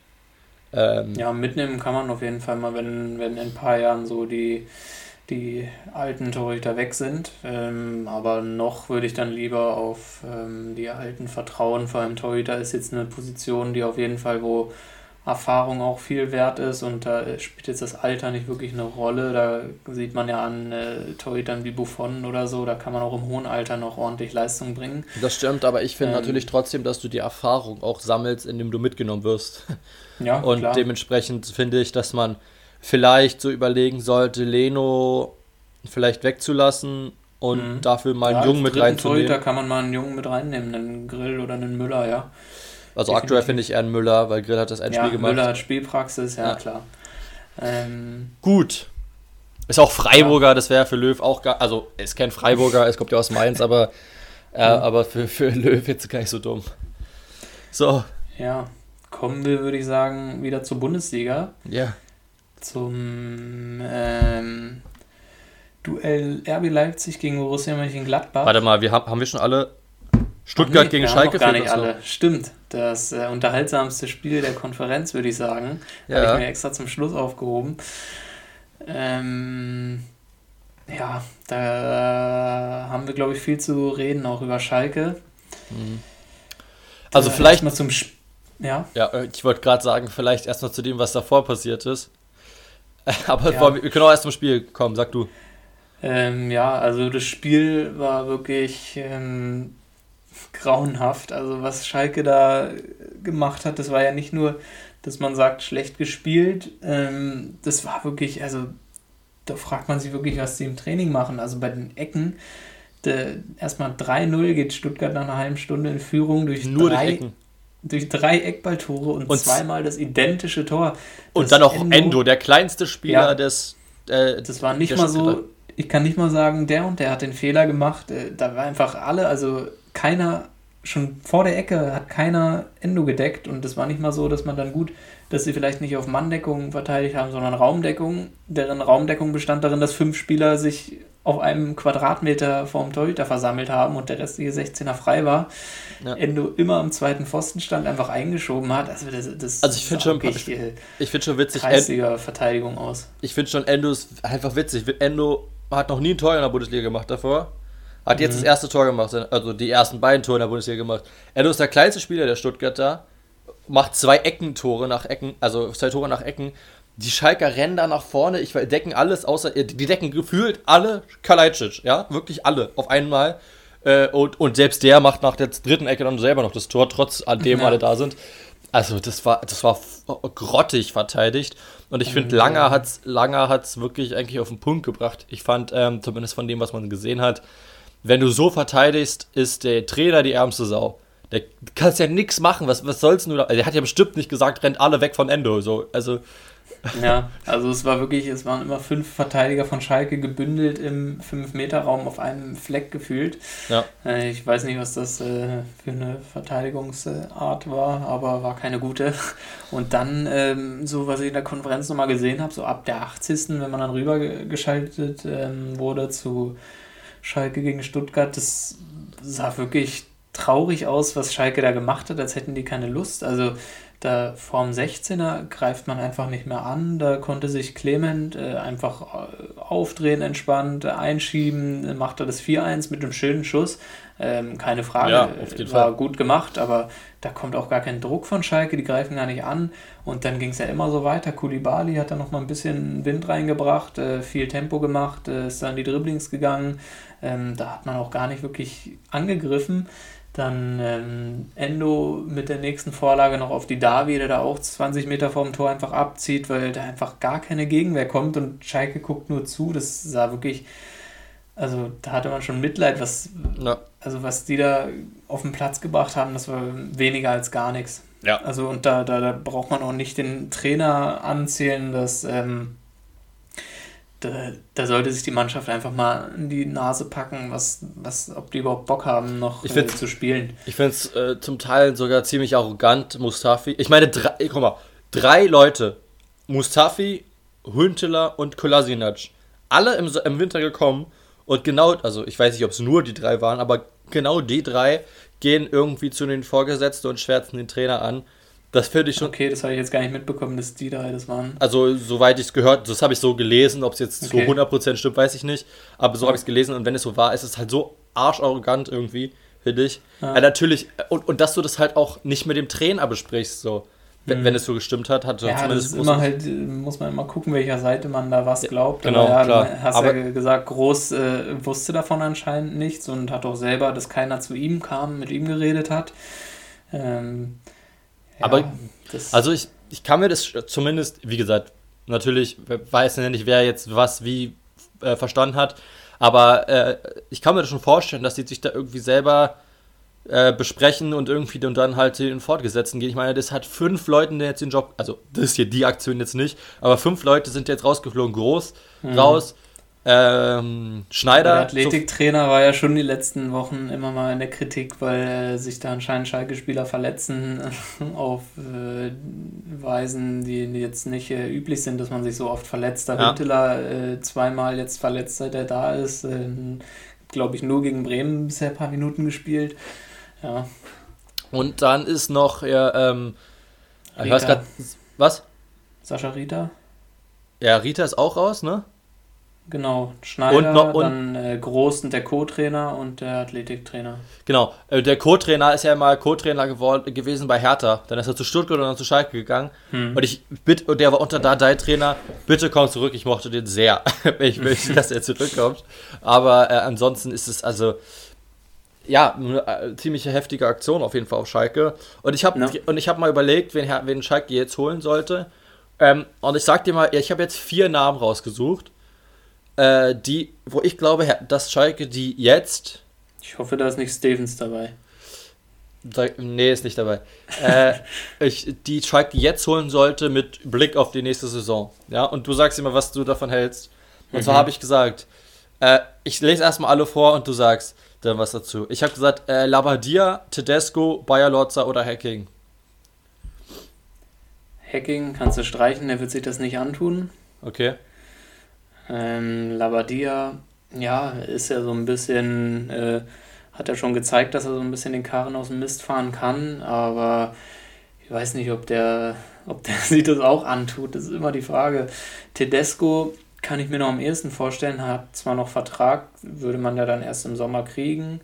Ähm, ja, mitnehmen kann man auf jeden Fall mal, wenn, wenn in ein paar Jahren so die die alten Torhüter weg sind. Ähm, aber noch würde ich dann lieber auf ähm, die alten vertrauen. Vor allem Torhüter ist jetzt eine Position, die auf jeden Fall, wo Erfahrung auch viel wert ist und da spielt jetzt das Alter nicht wirklich eine Rolle. Da sieht man ja an äh, Torhütern wie Buffon oder so, da kann man auch im hohen Alter noch ordentlich Leistung bringen. Das stimmt, aber ich finde ähm, natürlich trotzdem, dass du die Erfahrung auch sammelst, indem du mitgenommen wirst. Ja, und klar. dementsprechend finde ich, dass man vielleicht so überlegen sollte, Leno vielleicht wegzulassen und mhm. dafür mal einen ja, Jungen mit reinzunehmen. Da kann man mal einen Jungen mit reinnehmen, einen Grill oder einen Müller, ja. Also Definitiv. aktuell finde ich eher einen Müller, weil Grill hat das Endspiel ja, gemacht. Müller hat Spielpraxis, ja, ja. klar. Ähm, Gut. Ist auch Freiburger, ja. das wäre für Löw auch gar, also ist kein Freiburger, es kommt ja aus Mainz, aber, äh, aber für, für Löw jetzt gar nicht so dumm. So. Ja, kommen wir, würde ich sagen, wieder zur Bundesliga. Ja zum ähm, Duell RB Leipzig gegen Borussia Mönchengladbach. Warte mal, wir haben, haben wir schon alle Stuttgart nee, gegen Schalke? gar nicht alle. Stimmt, das äh, unterhaltsamste Spiel der Konferenz, würde ich sagen. Ja. Habe ich mir extra zum Schluss aufgehoben. Ähm, ja, da haben wir, glaube ich, viel zu reden, auch über Schalke. Mhm. Also vielleicht mal zum Sp ja. Ja, äh, ich wollte gerade sagen, vielleicht erstmal zu dem, was davor passiert ist. [LAUGHS] Aber ja. wir können auch erst zum Spiel kommen, sag du. Ähm, ja, also das Spiel war wirklich ähm, grauenhaft. Also was Schalke da gemacht hat, das war ja nicht nur, dass man sagt, schlecht gespielt. Ähm, das war wirklich, also da fragt man sich wirklich, was sie im Training machen. Also bei den Ecken, erstmal 3-0 geht Stuttgart nach einer halben Stunde in Führung durch nur drei, durch Ecken durch drei Eckballtore und, und zweimal das identische Tor. Und dann auch Endo, Endo, der kleinste Spieler ja, des. Äh, das war nicht mal so. Ich kann nicht mal sagen, der und der hat den Fehler gemacht. Äh, da war einfach alle, also keiner, schon vor der Ecke hat keiner Endo gedeckt und das war nicht mal so, dass man dann gut, dass sie vielleicht nicht auf Manndeckung verteidigt haben, sondern Raumdeckung. Deren Raumdeckung bestand darin, dass fünf Spieler sich auf einem Quadratmeter vorm Torhüter versammelt haben und der restliche 16er frei war. Ja. Endo immer am zweiten Pfosten stand, einfach eingeschoben hat. Also das, das also ich finde schon, ich, ich finde schon witzig. Verteidigung aus. Ich finde schon Endo ist einfach witzig. Endo hat noch nie ein Tor in der Bundesliga gemacht davor. hat jetzt mhm. das erste Tor gemacht, also die ersten beiden Tore in der Bundesliga gemacht. Endo ist der kleinste Spieler der Stuttgarter, macht zwei Eckentore nach Ecken, also zwei Tore nach Ecken. Die Schalker rennen da nach vorne, ich decken alles außer, die decken gefühlt alle Kalajdzic, ja, wirklich alle auf einmal. Äh, und, und selbst der macht nach der dritten Ecke dann selber noch das Tor, trotz an dem ja. alle da sind. Also das war, das war grottig verteidigt. Und ich finde, Langer hat es Langer hat's wirklich eigentlich auf den Punkt gebracht. Ich fand, ähm, zumindest von dem, was man gesehen hat, wenn du so verteidigst, ist der Trainer die ärmste Sau. Der kannst ja nichts machen. Was, was soll's nur? Also, der hat ja bestimmt nicht gesagt, rennt alle weg von Endo. So, also [LAUGHS] ja, also es war wirklich, es waren immer fünf Verteidiger von Schalke gebündelt im 5-Meter-Raum auf einem Fleck gefühlt. Ja. Äh, ich weiß nicht, was das äh, für eine Verteidigungsart war, aber war keine gute. Und dann, ähm, so was ich in der Konferenz nochmal gesehen habe, so ab der 80. wenn man dann rübergeschaltet ähm, wurde zu Schalke gegen Stuttgart, das sah wirklich traurig aus, was Schalke da gemacht hat, als hätten die keine Lust. Also da vorm 16er greift man einfach nicht mehr an. Da konnte sich Clement äh, einfach äh, aufdrehen, entspannt, einschieben, macht er das 4-1 mit einem schönen Schuss. Ähm, keine Frage, ja, war Fall. gut gemacht, aber da kommt auch gar kein Druck von Schalke, die greifen gar nicht an. Und dann ging es ja immer so weiter. Kulibali hat da noch mal ein bisschen Wind reingebracht, äh, viel Tempo gemacht, äh, ist dann die Dribblings gegangen. Ähm, da hat man auch gar nicht wirklich angegriffen. Dann ähm, Endo mit der nächsten Vorlage noch auf die Davi, der da auch 20 Meter vorm Tor einfach abzieht, weil da einfach gar keine Gegenwehr kommt und Schalke guckt nur zu. Das sah wirklich, also da hatte man schon Mitleid, was, ja. also was die da auf den Platz gebracht haben, das war weniger als gar nichts. Ja. Also und da, da, da braucht man auch nicht den Trainer anzählen, dass ähm, da, da, sollte sich die Mannschaft einfach mal in die Nase packen, was, was, ob die überhaupt Bock haben, noch äh, zu spielen. Ich finde es äh, zum Teil sogar ziemlich arrogant, Mustafi. Ich meine, drei, guck mal, drei Leute, Mustafi, Hünteler und Kolasinac, alle im, im Winter gekommen und genau, also ich weiß nicht, ob es nur die drei waren, aber genau die drei gehen irgendwie zu den Vorgesetzten und schwärzen den Trainer an das finde ich schon. Okay, das habe ich jetzt gar nicht mitbekommen, dass die drei das waren. Also, soweit ich es gehört, das habe ich so gelesen. Ob es jetzt okay. zu 100% stimmt, weiß ich nicht. Aber so habe ich es gelesen. Und wenn es so war, ist es halt so arscharrogant irgendwie, finde ich. Ja. ja. natürlich. Und, und dass du das halt auch nicht mit dem Trainer besprichst, so. Wenn, mhm. wenn es so gestimmt hat, hat ja, zumindest. Das ist immer halt, muss man immer gucken, welcher Seite man da was glaubt. Genau, ja, klar. Hast Aber ja gesagt, Groß äh, wusste davon anscheinend nichts und hat auch selber, dass keiner zu ihm kam, mit ihm geredet hat. Ähm, aber, also ich, ich kann mir das zumindest, wie gesagt, natürlich weiß ich nicht, wer jetzt was wie äh, verstanden hat, aber äh, ich kann mir das schon vorstellen, dass die sich da irgendwie selber äh, besprechen und irgendwie und dann halt den Fortgesetzten gehen. Ich meine, das hat fünf Leuten jetzt den Job, also das ist hier die Aktion jetzt nicht, aber fünf Leute sind jetzt rausgeflogen, groß, mhm. raus. Ähm, Schneider. Der Athletiktrainer war ja schon die letzten Wochen immer mal in der Kritik, weil äh, sich da anscheinend Schalke-Spieler verletzen [LAUGHS] auf äh, Weisen, die jetzt nicht äh, üblich sind, dass man sich so oft verletzt. Da ja. Winteler äh, zweimal jetzt verletzt, seit er da ist. Ähm, Glaube ich, nur gegen Bremen bisher ein paar Minuten gespielt. Ja. Und dann ist noch, ja, ähm, ich weiß grad, was? Sascha Rita. Ja, Rita ist auch raus, ne? Genau, Schneider, und noch, und dann äh, Groß und der Co-Trainer und der Athletiktrainer. Genau, äh, der Co-Trainer ist ja mal Co-Trainer gewesen bei Hertha. Dann ist er zu Stuttgart und dann zu Schalke gegangen. Hm. Und ich bitte, und der war unter da dein Trainer. Bitte komm zurück, ich mochte den sehr. [LAUGHS] ich möchte, dass er zurückkommt. Aber äh, ansonsten ist es also ja, eine äh, ziemlich heftige Aktion auf jeden Fall auf Schalke. Und ich habe ja. und mal überlegt, wen, wen Schalke jetzt holen sollte. Ähm, und ich sag dir mal, ich habe jetzt vier Namen rausgesucht äh, die, wo ich glaube, dass Schalke die jetzt. Ich hoffe, da ist nicht Stevens dabei. Da, nee, ist nicht dabei. äh, [LAUGHS] ich, die Schalke jetzt holen sollte mit Blick auf die nächste Saison. Ja, und du sagst immer, was du davon hältst. Und mhm. zwar habe ich gesagt, äh, ich lese erstmal alle vor und du sagst dann was dazu. Ich habe gesagt, äh, Labadia, Tedesco, Bayer Lorza oder Hacking. Hacking kannst du streichen, der wird sich das nicht antun. Okay. Ähm, Labadia, ja, ist ja so ein bisschen, äh, hat er schon gezeigt, dass er so ein bisschen den Karren aus dem Mist fahren kann, aber ich weiß nicht, ob der, [LAUGHS] ob der [LAUGHS] sich das auch antut. Das ist immer die Frage. Tedesco kann ich mir noch am ehesten vorstellen. Hat zwar noch Vertrag, würde man ja dann erst im Sommer kriegen.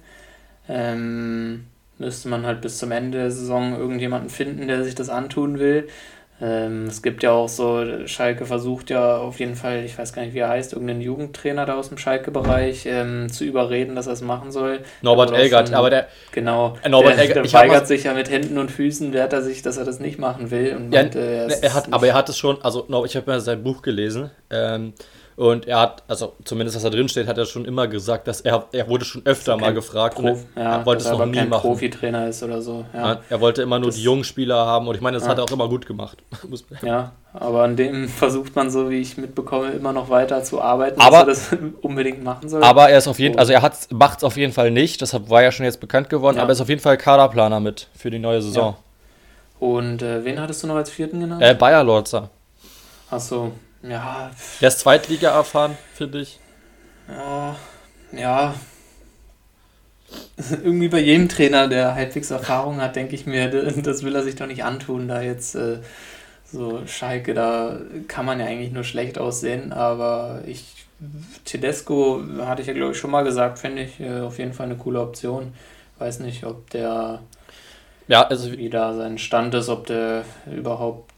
Ähm, müsste man halt bis zum Ende der Saison irgendjemanden finden, der sich das antun will. Ähm, es gibt ja auch so, Schalke versucht ja auf jeden Fall, ich weiß gar nicht, wie er heißt, irgendeinen Jugendtrainer da aus dem Schalke-Bereich ähm, zu überreden, dass er es machen soll. Norbert Elgert, aber der. Genau. Äh, Norbert der, der weigert sich ja mit Händen und Füßen, wehrt er sich, dass er das nicht machen will. Und ja, meinte, er, er hat, aber er hat es schon, also ich habe ja sein Buch gelesen. Ähm, und er hat, also zumindest was da drin steht, hat er schon immer gesagt, dass er, er wurde schon öfter mal gefragt. Prof, ja, er wollte es noch nie kein machen. Profitrainer ist oder so. Ja. er wollte immer nur das, die jungen Spieler haben und ich meine, das ja. hat er auch immer gut gemacht. [LAUGHS] ja, aber an dem versucht man so, wie ich mitbekomme, immer noch weiter zu arbeiten, aber, dass er das [LAUGHS] unbedingt machen soll. Aber er ist auf jeden, also er macht es auf jeden Fall nicht. Deshalb war ja schon jetzt bekannt geworden. Aber er ist auf jeden Fall Kaderplaner mit für die neue Saison. Und äh, wen hattest du noch als vierten genannt? Äh, Bayer Lorzer. Achso, ja. Der ist Zweitliga erfahren, finde ich. Ja, ja. [LAUGHS] Irgendwie bei jedem Trainer, der halbwegs Erfahrung hat, denke ich mir, das will er sich doch nicht antun, da jetzt äh, so Schalke, da kann man ja eigentlich nur schlecht aussehen, aber ich, Tedesco, hatte ich ja glaube ich schon mal gesagt, finde ich äh, auf jeden Fall eine coole Option. Weiß nicht, ob der ja, also wie da sein Stand ist, ob der überhaupt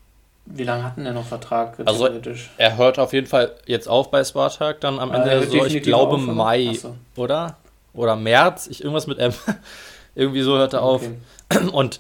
wie lange hat denn der noch Vertrag? Also er hört auf jeden Fall jetzt auf bei Spartak, dann am Ende äh, so, ich glaube auf, Mai, so. oder? Oder März, ich, irgendwas mit M. [LAUGHS] Irgendwie so hört er okay. auf. [CLEARS THROAT] Und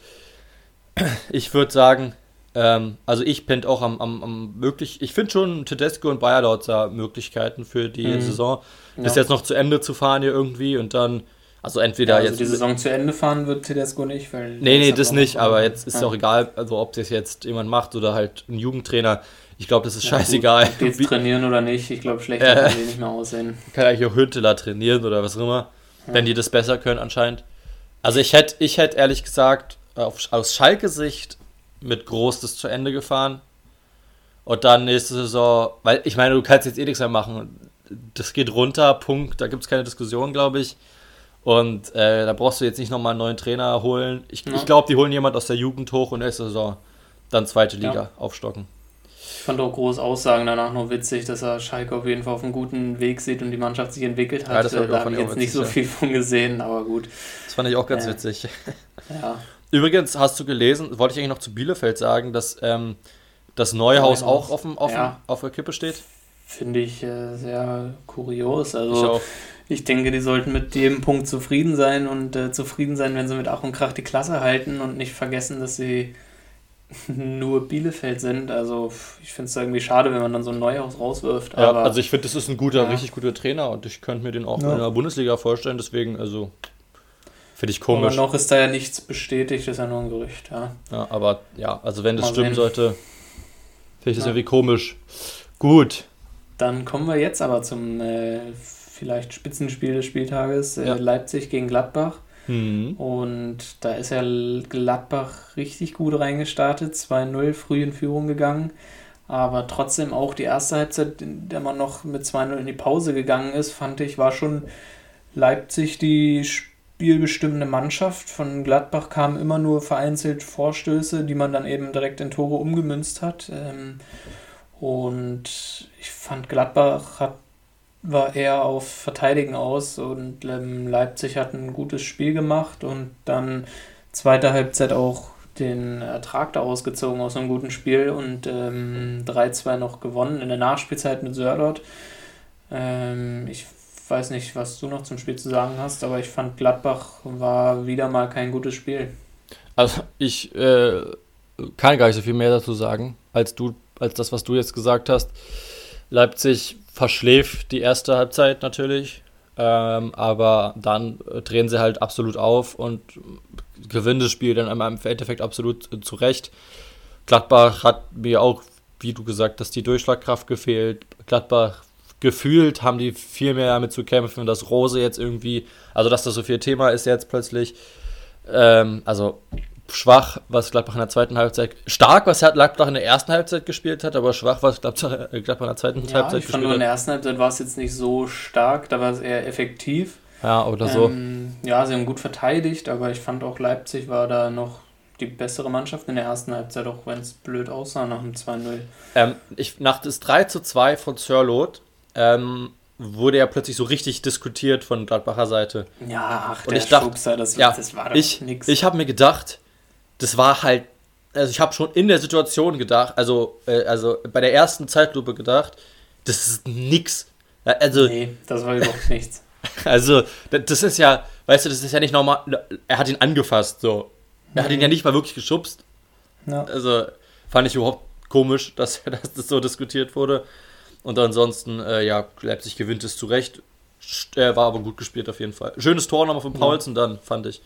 ich würde sagen, ähm, also ich finde auch am, am, am möglich, ich finde schon Tedesco und Bayer Lautzer Möglichkeiten für die mhm. Saison. Bis ja. jetzt noch zu Ende zu fahren hier irgendwie und dann also entweder ja, also jetzt. die Saison zu Ende fahren wird Tedesco nicht, weil. Nee, nee, das nicht, aber jetzt ist ja. auch egal, also ob das jetzt jemand macht oder halt ein Jugendtrainer. Ich glaube, das ist ja, scheißegal. Gut, ob die jetzt trainieren oder nicht, ich glaube, schlechter äh, kann die nicht mehr aussehen. Kann eigentlich auch Hünteler trainieren oder was auch immer, ja. wenn die das besser können anscheinend. Also ich hätte ich hätt ehrlich gesagt auf, aus Schalke-Sicht mit Groß das zu Ende gefahren. Und dann nächste Saison, weil ich meine, du kannst jetzt eh nichts mehr machen. Das geht runter, Punkt, da gibt es keine Diskussion, glaube ich. Und äh, da brauchst du jetzt nicht nochmal einen neuen Trainer holen. Ich, ja. ich glaube, die holen jemand aus der Jugend hoch und nächste Saison dann zweite Liga ja. aufstocken. Ich fand auch große Aussagen danach noch witzig, dass er Schalke auf jeden Fall auf einem guten Weg sieht und die Mannschaft sich entwickelt hat. Ja, das äh, da habe ich jetzt witzig, nicht so viel von gesehen, aber gut. Das fand ich auch ganz äh, witzig. Ja. Übrigens, hast du gelesen, wollte ich eigentlich noch zu Bielefeld sagen, dass ähm, das Neuhaus, Neuhaus auch auf, dem, auf, ja. auf der Kippe steht? Finde ich äh, sehr kurios. Also, ich denke, die sollten mit jedem Punkt zufrieden sein und äh, zufrieden sein, wenn sie mit Ach und Krach die Klasse halten und nicht vergessen, dass sie [LAUGHS] nur Bielefeld sind. Also ich finde es irgendwie schade, wenn man dann so ein Neuhaus rauswirft. Ja, also ich finde, das ist ein guter, ja. richtig guter Trainer und ich könnte mir den auch ja. in der Bundesliga vorstellen. Deswegen, also finde ich komisch. Aber noch ist da ja nichts bestätigt, ist ja nur ein Gerücht. Ja, ja aber ja, also wenn das Mal stimmen sehen. sollte, finde ich das irgendwie komisch. Gut. Dann kommen wir jetzt aber zum äh, vielleicht Spitzenspiel des Spieltages, äh, ja. Leipzig gegen Gladbach. Mhm. Und da ist ja Gladbach richtig gut reingestartet, 2-0 früh in Führung gegangen. Aber trotzdem auch die erste Halbzeit, in der man noch mit 2-0 in die Pause gegangen ist, fand ich, war schon Leipzig die spielbestimmende Mannschaft. Von Gladbach kamen immer nur vereinzelt Vorstöße, die man dann eben direkt in Tore umgemünzt hat. Ähm, und ich fand, Gladbach hat war eher auf Verteidigen aus und ähm, Leipzig hat ein gutes Spiel gemacht und dann zweite Halbzeit auch den Ertrag daraus gezogen aus einem guten Spiel und ähm, 3-2 noch gewonnen in der Nachspielzeit mit Sörlot. Ähm, ich weiß nicht, was du noch zum Spiel zu sagen hast, aber ich fand Gladbach war wieder mal kein gutes Spiel. Also ich äh, kann gar nicht so viel mehr dazu sagen, als du, als das, was du jetzt gesagt hast. Leipzig verschläft die erste Halbzeit natürlich, ähm, aber dann äh, drehen sie halt absolut auf und gewinnen das Spiel dann im Endeffekt absolut äh, zurecht. Gladbach hat mir auch, wie du gesagt hast, die Durchschlagkraft gefehlt. Gladbach gefühlt haben die viel mehr damit zu kämpfen, dass Rose jetzt irgendwie, also dass das so viel Thema ist jetzt plötzlich. Ähm, also schwach, was Gladbach in der zweiten Halbzeit, stark, was Gladbach in der ersten Halbzeit gespielt hat, aber schwach, was Gladbach, äh, Gladbach in der zweiten ja, Halbzeit ich fand gespielt hat. In der ersten Halbzeit war es jetzt nicht so stark, da war es eher effektiv. Ja, oder so. Ähm, ja, sie haben gut verteidigt, aber ich fand auch Leipzig war da noch die bessere Mannschaft in der ersten Halbzeit, auch wenn es blöd aussah nach dem 2-0. Ähm, ich, nach das 3 zu 2 von Sörlot ähm, wurde ja plötzlich so richtig diskutiert von Gladbacher Seite. Ja, ach, und der ich dachte, Schubser, das, ja, das war doch ich, nix. Ich habe mir gedacht, das war halt, also ich habe schon in der Situation gedacht, also, äh, also bei der ersten Zeitlupe gedacht, das ist nix. Ja, Also, nee, das war überhaupt nichts. [LAUGHS] also, da- das ist ja, weißt du, das ist ja nicht normal. Er hat ihn angefasst, so. Er hat ihn ja nicht mal wirklich geschubst. Ja. Also, fand ich überhaupt komisch, dass, [LAUGHS] dass das so diskutiert wurde. Und ansonsten, äh, ja, Leipzig gewinnt es zu Recht. St- äh, war aber gut gespielt auf jeden Fall. Schönes Tor nochmal von Paulsen dann, fand ich.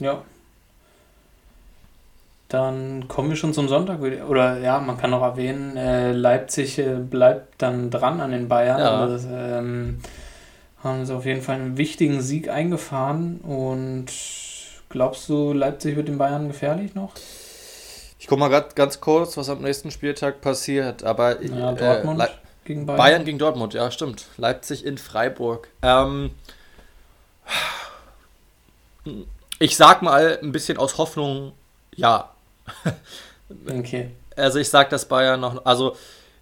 Ja. Dann kommen wir schon zum Sonntag. Oder ja, man kann noch erwähnen, äh, Leipzig äh, bleibt dann dran an den Bayern. Ja. Das, ähm, haben sie auf jeden Fall einen wichtigen Sieg eingefahren. Und glaubst du, Leipzig wird den Bayern gefährlich noch? Ich guck mal grad ganz kurz, was am nächsten Spieltag passiert. Aber Ja, äh, Dortmund Le gegen Bayern. Bayern gegen Dortmund, ja, stimmt. Leipzig in Freiburg. Ähm, ich sag mal ein bisschen aus Hoffnung, ja. [LAUGHS] Okay. Also ich sag, dass Bayern noch, also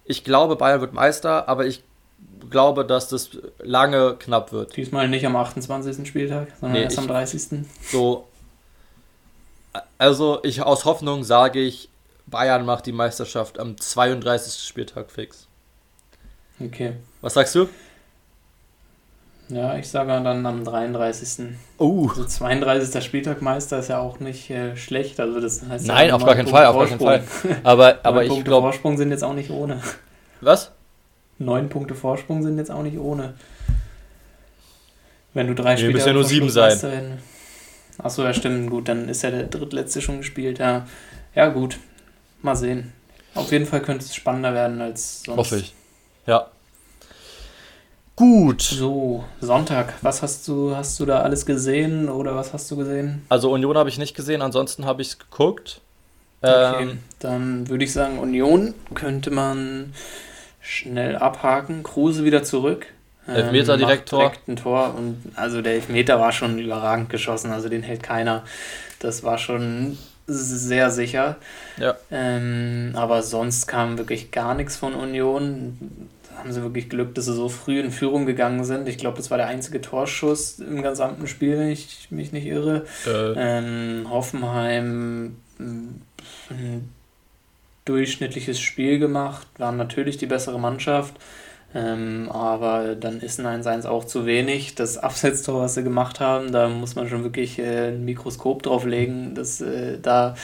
ich glaube, Bayern wird Meister, aber ich glaube, dass das lange knapp wird. Diesmal nicht am 28. Spieltag, sondern Nee, erst am ich- 30. So, also ich aus Hoffnung sage ich, Bayern macht die Meisterschaft am 32. Spieltag fix. Okay. Was sagst du? Ja, ich sage dann am 33. Oh, Also 32. Spieltag Meister ist ja auch nicht äh, schlecht. Also das heißt Nein, ja auf gar keinen Punkte Fall, auf gar keinen Vorsprung. aber, [LAUGHS] aber Neun ich Punkte glaube, Vorsprung sind jetzt auch nicht ohne. was? Neun Punkte Vorsprung sind jetzt auch nicht ohne. Wenn du drei Nee, müssen ja nur sieben sein. Meister werden. Achso, ja stimmt, gut, dann ist ja der drittletzte schon gespielt. Ja, ja gut, mal sehen. Auf jeden Fall könnte es spannender werden als sonst. Hoffe ich. Ja. Gut. So, Sonntag, was hast du, hast du da alles gesehen oder was hast du gesehen? Also Union habe ich nicht gesehen, ansonsten habe ich es geguckt. Okay, Ähm, dann würde ich sagen, Union könnte man schnell abhaken. Kruse wieder zurück. Elfmeter macht direkt Tor. direkt ein Tor. Und also der Elfmeter war schon überragend geschossen, also den hält keiner. Das war schon sehr sicher. Ja. Ähm, aber sonst kam wirklich gar nichts von Union. Haben sie wirklich Glück, dass sie so früh in Führung gegangen sind. Ich glaube, das war der einzige Torschuss im gesamten Spiel, wenn ich mich nicht irre. äh, Ähm, Hoffenheim m, ein durchschnittliches Spiel gemacht, waren natürlich die bessere Mannschaft, ähm, aber dann ist ein 1-1 auch zu wenig. Das Absetztor, was sie gemacht haben, da muss man schon wirklich äh, ein Mikroskop drauf legen, dass äh, da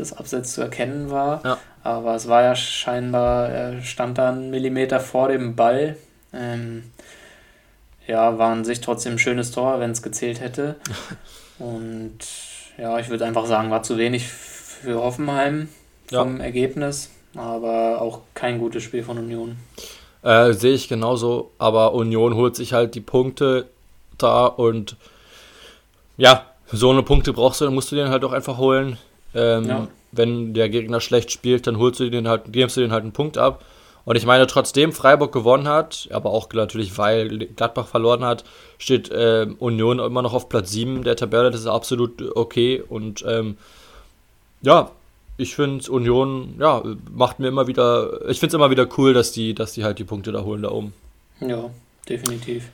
das Abseits zu erkennen war. Ja. Aber es war ja scheinbar, er stand da einen Millimeter vor dem Ball. Ähm, ja, war an sich trotzdem ein schönes Tor, wenn es gezählt hätte. [LAUGHS] Und ja, ich würde einfach sagen, war zu wenig für Hoffenheim vom Ergebnis, aber auch kein gutes Spiel von Union. äh, Sehe ich genauso, aber Union holt sich halt die Punkte da und ja, so eine Punkte brauchst du, dann musst du den halt auch einfach holen. Ähm, Ja. Wenn der Gegner schlecht spielt, dann holst du den halt, gibst du den halt einen Punkt ab. Und ich meine, trotzdem Freiburg gewonnen hat, aber auch natürlich, weil Gladbach verloren hat, steht ähm, Union immer noch auf Platz 7 der Tabelle. Das ist absolut okay. Und ähm, ja, ich finde Union, ja, macht mir immer wieder, ich finde es immer wieder cool, dass die, dass die halt die Punkte da holen da oben. Ja, definitiv.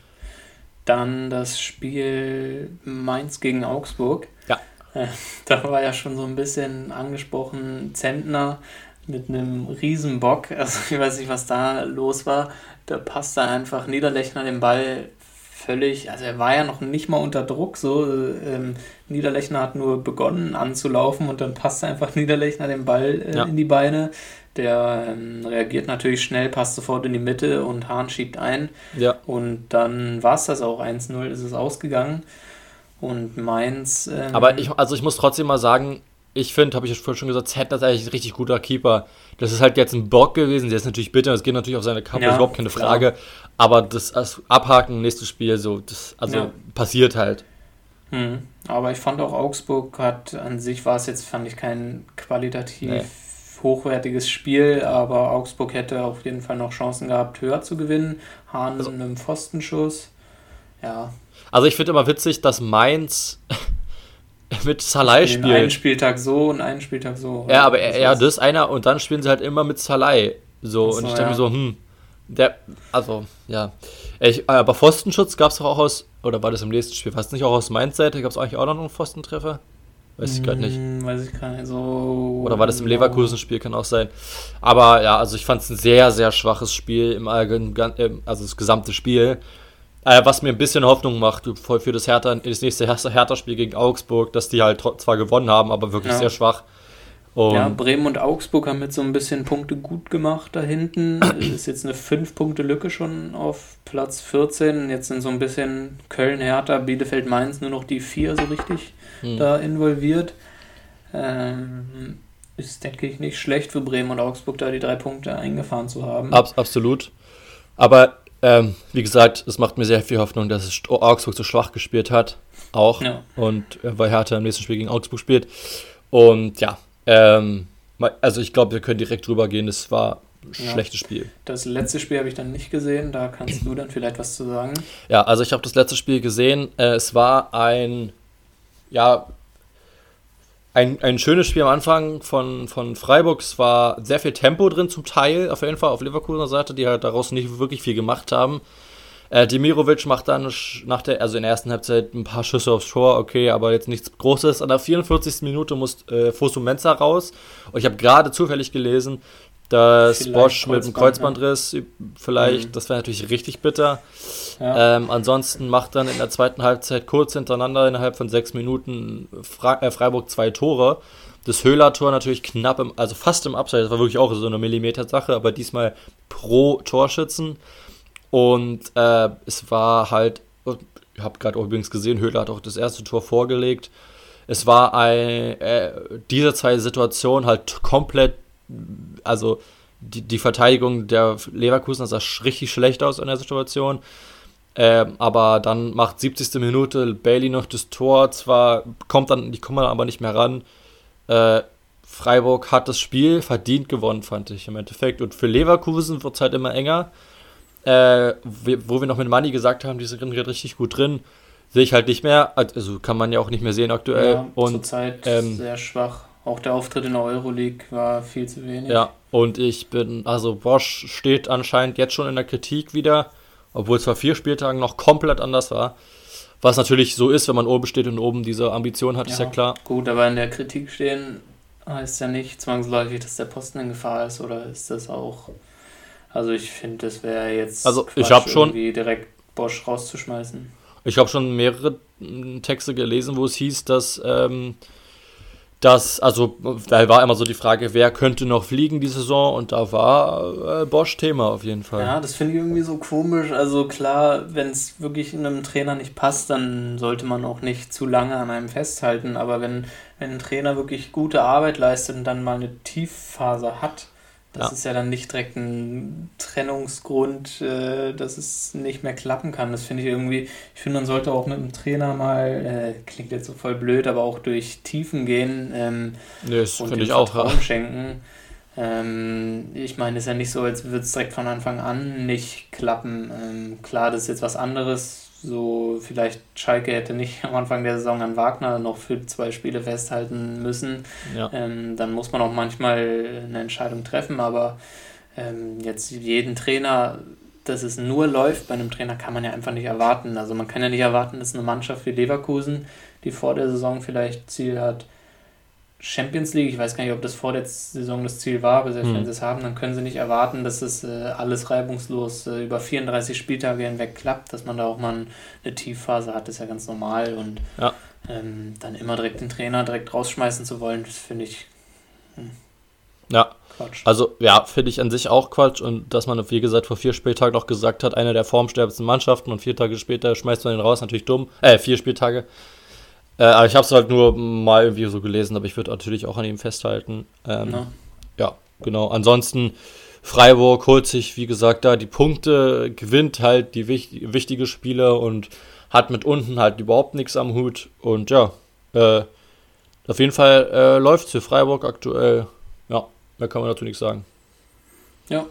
Dann das Spiel Mainz gegen Augsburg. Äh, [LAUGHS] Da war ja schon so ein bisschen angesprochen, Zentner mit einem riesen Bock. [LAUGHS] Also ich weiß nicht, was da los war. Da passte einfach Niederlechner den Ball völlig, also er war ja noch nicht mal unter Druck, so ähm, Niederlechner hat nur begonnen anzulaufen und dann passte einfach [LAUGHS] Niederlechner den Ball äh, Ja. in die Beine. Der ähm, reagiert natürlich schnell, passt sofort in die Mitte und Hahn schiebt ein. Ja, Und dann war es das auch 1-0, ist es ausgegangen. Und Mainz. Ähm, aber ich, also ich muss trotzdem mal sagen, ich finde, habe ich vorhin schon gesagt, Zentner ist eigentlich ein richtig guter Keeper. Das ist halt jetzt ein Bock gewesen, der ist natürlich bitter, das geht natürlich auf seine Kappe, Ja, ist überhaupt keine klar. Frage. Aber das, das Abhaken, nächstes Spiel, so, das, also Ja. passiert halt. Hm. Aber ich fand auch Augsburg hat an sich war es jetzt, fand ich kein qualitativ Nee. hochwertiges Spiel, aber Augsburg hätte auf jeden Fall noch Chancen gehabt, höher zu gewinnen. Hahn Also- mit einem Pfostenschuss. Ja, Also ich finde immer witzig, dass Mainz [LAUGHS] mit Salai den einen spielt. Spieltag so und einen Spieltag so. Ja, aber Das ja, ist- das ist einer und dann spielen sie halt immer mit Salai. So, so, und ich denke ja. mir so, hm, Der, also, ja. Ich, aber Pfostenschutz gab es auch aus, oder war das im nächsten Spiel? Fast nicht auch aus Mainz-Seite? Gab es eigentlich auch noch einen Pfostentreffer? Weiß ich gerade nicht. Hm, weiß ich gar nicht. So Oder war das im Leverkusen-Spiel? Kann auch sein. Aber ja, also ich fand es ein sehr, sehr schwaches Spiel im Allgemeinen, also das gesamte Spiel. Äh, was mir ein bisschen Hoffnung macht für das, Hertha, das nächste Hertha-Spiel gegen Augsburg, dass die halt zwar gewonnen haben, aber wirklich ja. sehr schwach. Und ja, Bremen und Augsburg haben jetzt so ein bisschen Punkte gut gemacht da hinten. ist jetzt eine 5-Punkte-Lücke schon auf Platz 14. Jetzt sind so ein bisschen Köln, Hertha, Bielefeld, Mainz nur noch die vier so richtig hm. da involviert. Ähm, ist, denke ich, nicht schlecht für Bremen und Augsburg, da die drei Punkte eingefahren zu haben. Abs absolut. Aber ähm, wie gesagt, es macht mir sehr viel Hoffnung, dass Augsburg so schwach gespielt hat. Auch. Ja. Und äh, weil Hertha im nächsten Spiel gegen Augsburg spielt. Und ja, ähm, also ich glaube, wir können direkt drüber gehen. Es war ein ja. schlechtes Spiel. Das letzte Spiel habe ich dann nicht gesehen. Da kannst du dann vielleicht was zu sagen. Ja, also ich habe das letzte Spiel gesehen. Äh, es war ein, ja, ein, ein schönes Spiel am Anfang von, von Freiburg. Es war sehr viel Tempo drin zum Teil, auf jeden Fall auf Leverkusener Seite, die halt daraus nicht wirklich viel gemacht haben. Äh, Demirovic macht dann nach der, also in der ersten Halbzeit ein paar Schüsse aufs Tor, okay, aber jetzt nichts Großes. An der 44. Minute muss äh, Fosu Mensa raus. Und ich habe gerade zufällig gelesen, dass vielleicht Bosch mit dem Kreuzbandriss ja. vielleicht, mhm. das wäre natürlich richtig bitter. Ja. Ähm, ansonsten macht dann in der zweiten Halbzeit kurz hintereinander innerhalb von sechs Minuten Fra äh, Freiburg zwei Tore. Das Höhler-Tor natürlich knapp, im, also fast im Abseits, das war wirklich auch so eine Millimeter-Sache, aber diesmal pro Torschützen. Und äh, es war halt, ich habe gerade übrigens gesehen, Höhler hat auch das erste Tor vorgelegt. Es war ein, äh, diese zwei Situationen halt komplett, also die, die Verteidigung der Leverkusen sah richtig schlecht aus in der Situation. Ähm, aber dann macht 70. Minute Bailey noch das Tor. Zwar kommt dann, die kommen dann aber nicht mehr ran. Äh, Freiburg hat das Spiel verdient gewonnen, fand ich im Endeffekt. Und für Leverkusen wird es halt immer enger äh, wo wir noch mit Money gesagt haben, die sind richtig gut drin, sehe ich halt nicht mehr. Also kann man ja auch nicht mehr sehen aktuell. Ja, und zurzeit ähm, sehr schwach. Auch der Auftritt in der Euroleague war viel zu wenig. Ja, und ich bin, also Bosch steht anscheinend jetzt schon in der Kritik wieder, obwohl es vor vier Spieltagen noch komplett anders war. Was natürlich so ist, wenn man oben steht und oben diese Ambition hat, ja, ist ja klar. Gut, aber in der Kritik stehen heißt ja nicht zwangsläufig, dass der Posten in Gefahr ist, oder ist das auch also ich finde, das wäre jetzt also Quatsch, ich habe schon direkt Bosch rauszuschmeißen. Ich habe schon mehrere hm, Texte gelesen, wo es hieß, dass ähm, dass, also da war immer so die Frage, wer könnte noch fliegen die Saison und da war äh, Bosch Thema auf jeden Fall. Ja, das finde ich irgendwie so komisch. Also klar, wenn es wirklich einem Trainer nicht passt, dann sollte man auch nicht zu lange an einem festhalten. Aber wenn, wenn ein Trainer wirklich gute Arbeit leistet und dann mal eine Tiefphase hat, das ja. ist ja dann nicht direkt ein Trennungsgrund, äh, dass es nicht mehr klappen kann. Das finde ich irgendwie, ich finde, man sollte auch mit dem Trainer mal, äh, klingt jetzt so voll blöd, aber auch durch Tiefen gehen ähm, nee, das und ich auch, Vertrauen ja. schenken. Ähm, ich meine, es ist ja nicht so, als würde es direkt von Anfang an nicht klappen. Ähm, klar, das ist jetzt was anderes, so vielleicht Schalke hätte nicht am Anfang der Saison an Wagner noch für zwei Spiele festhalten müssen. Ja. Ähm, dann muss man auch manchmal eine Entscheidung treffen, aber ähm, jetzt jeden Trainer, dass es nur läuft bei einem Trainer, kann man ja einfach nicht erwarten. Also man kann ja nicht erwarten, dass eine Mannschaft wie Leverkusen, die vor der Saison vielleicht Ziel hat, Champions League, ich weiß gar nicht, ob das vor der Saison das Ziel war, aber selbst hm. wenn sie es haben, dann können sie nicht erwarten, dass es äh, alles reibungslos äh, über 34 Spieltage hinweg klappt, dass man da auch mal eine Tiefphase hat, ist ja ganz normal und ja. ähm, dann immer direkt den Trainer direkt rausschmeißen zu wollen, das finde ich hm, ja. Quatsch. Also ja, finde ich an sich auch Quatsch und dass man, wie gesagt, vor vier Spieltagen noch gesagt hat, eine der formstärksten Mannschaften und vier Tage später schmeißt man den raus, natürlich dumm, äh, vier Spieltage, äh, aber ich habe es halt nur mal irgendwie so gelesen, aber ich würde natürlich auch an ihm festhalten. Ähm, ja. ja, genau. Ansonsten, Freiburg holt sich, wie gesagt, da die Punkte, gewinnt halt die wich wichtige Spiele und hat mit unten halt überhaupt nichts am Hut. Und ja, äh, auf jeden Fall äh, läuft es für Freiburg aktuell. Ja, mehr kann man dazu nichts sagen. Ja,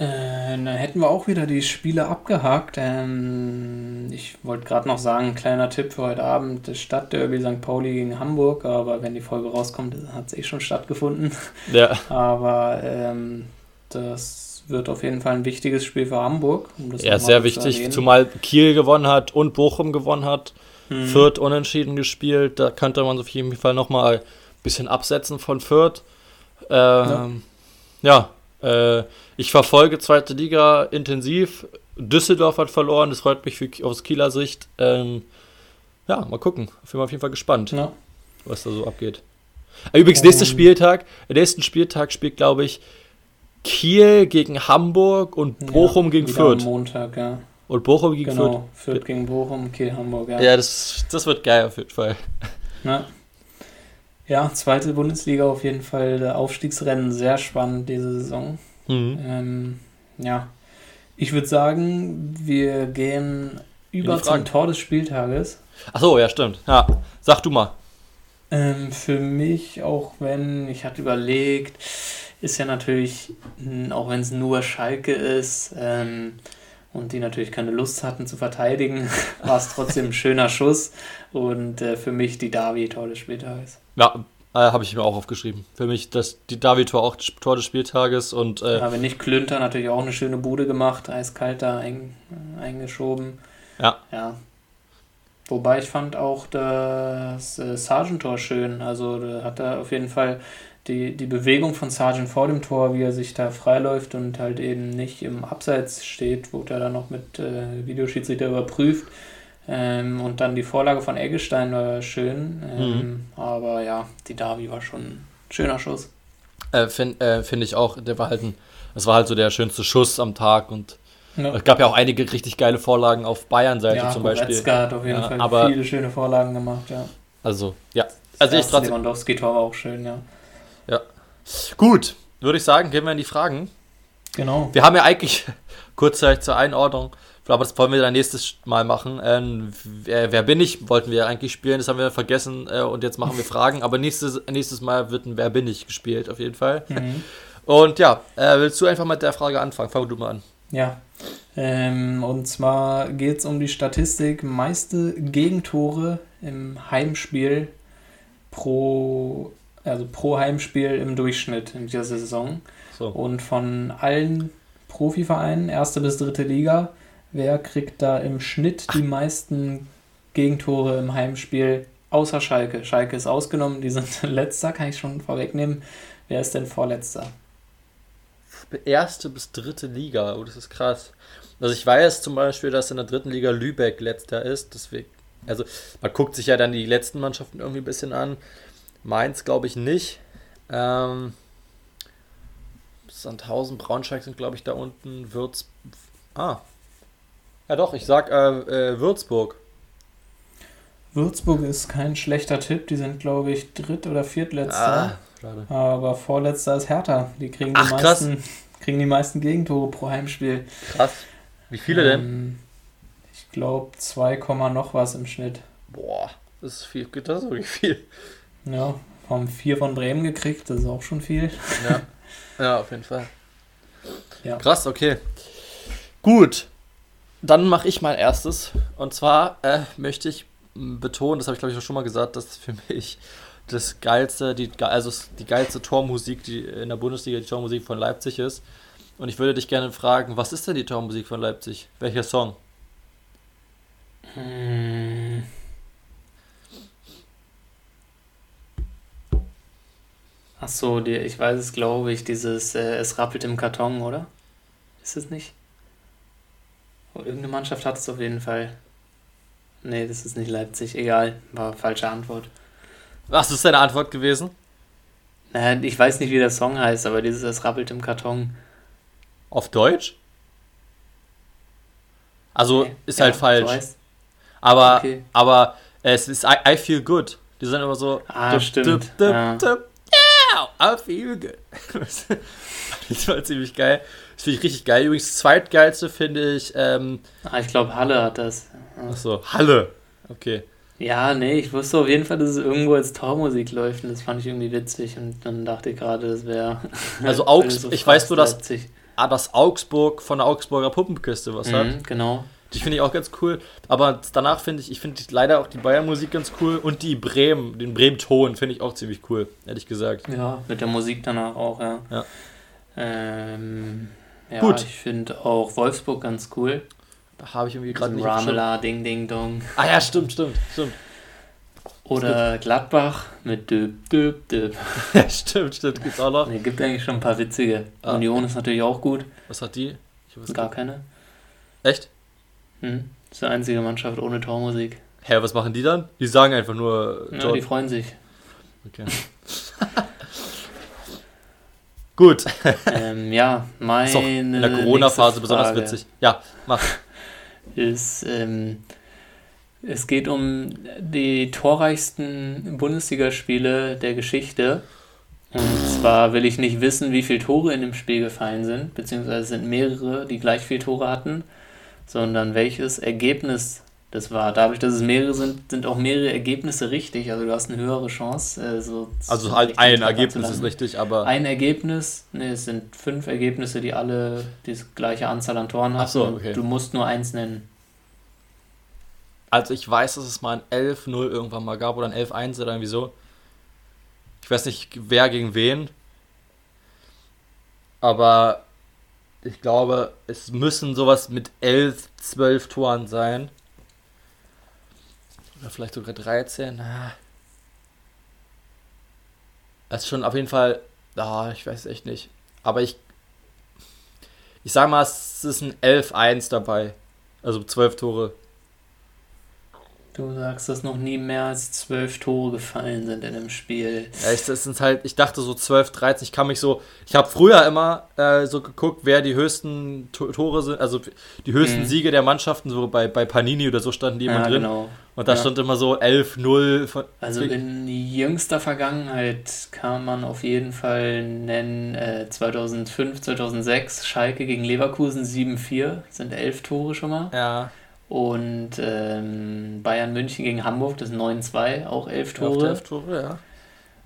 äh, dann hätten wir auch wieder die Spiele abgehakt. Ähm, ich wollte gerade noch sagen, kleiner Tipp für heute Abend, das Stadtderby St. Pauli gegen Hamburg, aber wenn die Folge rauskommt, hat es eh schon stattgefunden. [LAUGHS] Ja. aber ähm, das wird auf jeden Fall ein wichtiges Spiel für Hamburg. Um ja, sehr wichtig, zumal Kiel gewonnen hat und Bochum gewonnen hat. Hm. Fürth unentschieden gespielt. Da könnte man auf jeden Fall nochmal ein bisschen absetzen von Fürth. Ähm, ja, ja äh, ich verfolge zweite Liga intensiv. Düsseldorf hat verloren, das freut mich für, aus Kieler Sicht. Ähm, ja, mal gucken. Ich bin auf jeden Fall gespannt, ja. was da so abgeht. Übrigens, nächster Spieltag, der nächsten Spieltag spielt, glaube ich, Kiel gegen Hamburg und Bochum ja, gegen Fürth. Montag, ja. Und Bochum gegen genau, Fürth. Fürth gegen Bochum, Kiel, Hamburg, ja. Ja, das, das wird geil auf jeden Fall. Ja. Ja, zweite Bundesliga auf jeden Fall. Der Aufstiegsrennen sehr spannend diese Saison. Mhm. Ähm, ja, ich würde sagen, wir gehen über zum Tor des Spieltages. Achso, ja, stimmt. Ja, sag du mal. Ähm, für mich, auch wenn, ich hatte überlegt, ist ja natürlich, auch wenn es nur Schalke ist ähm, und die natürlich keine Lust hatten zu verteidigen, [LAUGHS] war es trotzdem ein schöner Schuss und äh, für mich die Davi-Tor des Spieltages. Ja, äh, habe ich mir auch aufgeschrieben. Für mich das die Davi-Tor auch Tor des Spieltages und. Äh, ja, wenn nicht Klünter natürlich auch eine schöne Bude gemacht, eiskalt da ein, äh, eingeschoben. Ja. Ja, Wobei ich fand auch das äh, Sargent-Tor schön. Also da hat er auf jeden Fall die, die Bewegung von Sargent vor dem Tor, wie er sich da freiläuft und halt eben nicht im Abseits steht, wurde er dann noch mit äh, Videoschiedsrichter überprüft. Ähm, und dann die Vorlage von Eggestein war schön. Ähm, mhm. Aber ja, die Davi war schon ein schöner Schuss. Äh, Finde äh, find ich auch, der war halt ein, das war halt so der schönste Schuss am Tag und ja. Es gab ja auch einige richtig geile Vorlagen auf Bayern-Seite ja, zum Beispiel. Goretzka hat auf jeden ja, Fall aber, viele schöne Vorlagen gemacht, ja. Also, ja. Also ich trotzdem. Lewandowski-Tor war auch schön, ja. Ja. Gut, würde ich sagen, gehen wir in die Fragen. Genau. Wir haben ja eigentlich [LAUGHS] kurzzeitig zur Einordnung, aber das wollen wir dann nächstes Mal machen. Ähm, wer, wer, bin ich? Wollten wir eigentlich spielen, das haben wir vergessen äh, und jetzt machen wir Fragen. Aber nächstes, nächstes Mal wird ein Wer bin ich gespielt, auf jeden Fall. Mhm. [LAUGHS] Und ja, äh, willst du einfach mit der Frage anfangen? Fang du mal an. Ja, ähm, und zwar geht es um die Statistik meiste Gegentore im Heimspiel pro, also pro Heimspiel im Durchschnitt in dieser Saison. So. Und von allen Profivereinen, erste bis dritte Liga, wer kriegt da im Schnitt die meisten Gegentore im Heimspiel außer Schalke? Schalke ist ausgenommen, die sind [LAUGHS] letzter, kann ich schon vorwegnehmen. Wer ist denn vorletzter? erste bis dritte Liga. Oh, das ist krass. Also ich weiß zum Beispiel, dass in der dritten Liga Lübeck letzter ist. Deswegen, also man guckt sich ja dann die letzten Mannschaften irgendwie ein bisschen an. Mainz glaube ich nicht. Ähm, Sandhausen, Braunschweig sind glaube ich da unten. Würz. Ah. Ja doch, ich sag äh, äh, Würzburg. Würzburg ist kein schlechter Tipp. Die sind glaube ich dritt oder viertletzter. Ah. Schade. Aber vorletzter ist Hertha. Die kriegen die, Ach, meisten, kriegen die meisten Gegentore pro Heimspiel. Krass. Wie viele ähm, denn? Ich glaube 2, noch was im Schnitt. Boah, das ist viel. Das ist wirklich viel. Ja, haben vier von Bremen gekriegt, das ist auch schon viel. Ja, [LAUGHS] ja auf jeden Fall. Ja. Krass, okay. Gut, dann mache ich mein erstes. Und zwar äh, möchte ich betonen, das habe ich glaube ich auch schon mal gesagt, dass für mich das geilste, die, also die geilste Tormusik, die in der Bundesliga die Tormusik von Leipzig ist. Und ich würde dich gerne fragen, was ist denn die Tormusik von Leipzig? Welcher Song? Hm. Ach so, die, ich weiß es, glaube ich, dieses äh, Es rappelt im Karton, oder? Ist es nicht? Oh, irgendeine Mannschaft hat es auf jeden Fall. Nee, das ist nicht Leipzig. Egal, war falsche Antwort. Was ist deine Antwort gewesen? Naja, ich weiß nicht, wie der Song heißt, aber dieses Es rappelt im Karton. Auf Deutsch? Also okay. ist halt ja, halt falsch. So aber, okay. aber es ist I, I, feel good. Die sind immer so. Ah, dup, stimmt. Dup, dup, ja. Yeah, I feel good. das war ziemlich geil. Das finde ich richtig geil. Übrigens, das zweitgeilste finde ich. Ähm, ah, ich glaube, Halle hat das. Achso, Halle. Okay. Ja, nee, ich wusste auf jeden Fall, dass es irgendwo als Tormusik läuft und das fand ich irgendwie witzig und dann dachte ich gerade, das wäre. [LAUGHS] Also [LAUGHS] Augs, so ich weiß nur, dass, ah, dass Augsburg von der Augsburger Puppenkiste was mhm, hat. Genau. Die finde ich auch ganz cool. Aber danach finde ich, ich finde leider auch die Bayern-Musik ganz cool und die Bremen, den Bremen-Ton finde ich auch ziemlich cool, ehrlich gesagt. Ja, mit der Musik danach auch, ja. Ja. Ähm, Ja, Gut. ich finde auch Wolfsburg ganz cool. Da habe ich irgendwie gerade nicht Ramela, Ding Ding Dong. Ah ja, stimmt, stimmt, stimmt. Oder Gladbach mit Döp, Döp, Döp. stimmt, stimmt, gibt's auch noch. Ne, gibt eigentlich schon ein paar witzige. Ah. Union ist natürlich auch gut. Was hat die? Gar keine. Echt? Hm. Das ist die einzige Mannschaft ohne Tormusik. Hä, was machen die dann? Die sagen einfach nur. Ja, die freuen sich. Okay. [LAUGHS] Gut. Ähm, ja, meine. Ist in der Corona-Phase besonders witzig. Ja, mach. Ist, ähm, es geht um die torreichsten Bundesligaspiele der Geschichte. Und zwar will ich nicht wissen, wie viele Tore in dem Spiel gefallen sind, beziehungsweise sind mehrere, die gleich viele Tore hatten, sondern welches Ergebnis das war. Dadurch, dass es mehrere sind, sind auch mehrere Ergebnisse richtig. Also du hast eine höhere Chance. Äh, so also halt ein Ergebnis ist richtig, aber. Ein Ergebnis, ne, es sind fünf Ergebnisse, die alle die gleiche Anzahl an Toren haben. So, okay. Du musst nur eins nennen. Also ich weiß, dass es mal ein 11-0 irgendwann mal gab oder ein 11-1 oder irgendwie so. Ich weiß nicht, wer gegen wen. Aber ich glaube, es müssen sowas mit 11, 12 Toren sein. Oder vielleicht sogar 13. Das ist schon auf jeden Fall. Ah, ich weiß echt nicht. Aber ich. Ich sag mal, es ist ein 11-1 dabei. Also 12 Tore. Du sagst, dass noch nie mehr als zwölf Tore gefallen sind in einem Spiel. Ja, ich, das sind halt, ich dachte so 12, 13. Ich kann mich so. Ich habe früher immer äh, so geguckt, wer die höchsten Tore sind, also die höchsten mhm. Siege der Mannschaften, so bei, bei Panini oder so standen die immer ja, drin. Genau. Und da ja. stand immer so 11-0. Also in jüngster Vergangenheit kann man auf jeden Fall nennen, äh, 2005, 2006, Schalke gegen Leverkusen 7-4, sind elf Tore schon mal. Ja. Und ähm, Bayern München gegen Hamburg, das 9-2, auch elf Tore. elf Tore, ja.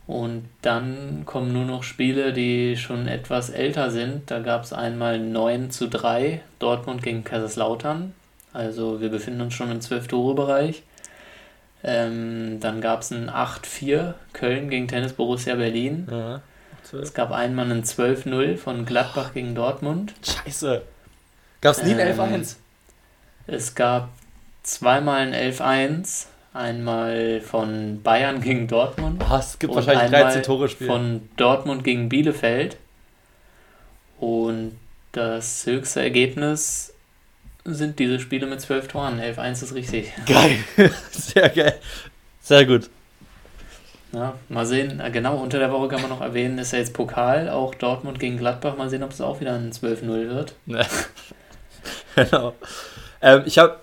Und dann kommen nur noch Spiele, die schon etwas älter sind. Da gab es einmal 9 zu 3, Dortmund gegen Kaiserslautern. Also wir befinden uns schon im 12-Tore-Bereich. Ähm, dann gab es ein 8-4, Köln gegen Tennis Borussia Berlin. Ja, es gab einmal ein 12-0 von Gladbach gegen Dortmund. Scheiße. Gab es nie ein 11-1? Es gab zweimal ein 11-1, einmal von Bayern gegen Dortmund. Oh, es gibt wahrscheinlich 13 Tore Spiel. Von Dortmund gegen Bielefeld. Und das höchste Ergebnis sind diese Spiele mit 12 Toren. 11-1 ist richtig. [LAUGHS] Geil. Sehr geil. Sehr gut. Ja, mal sehen, äh, genau, unter der Woche kann man noch erwähnen, ist ja jetzt Pokal, auch Dortmund gegen Gladbach. Mal sehen, ob es auch wieder ein 12-0 wird. [LAUGHS] genau. Ähm, ich habe,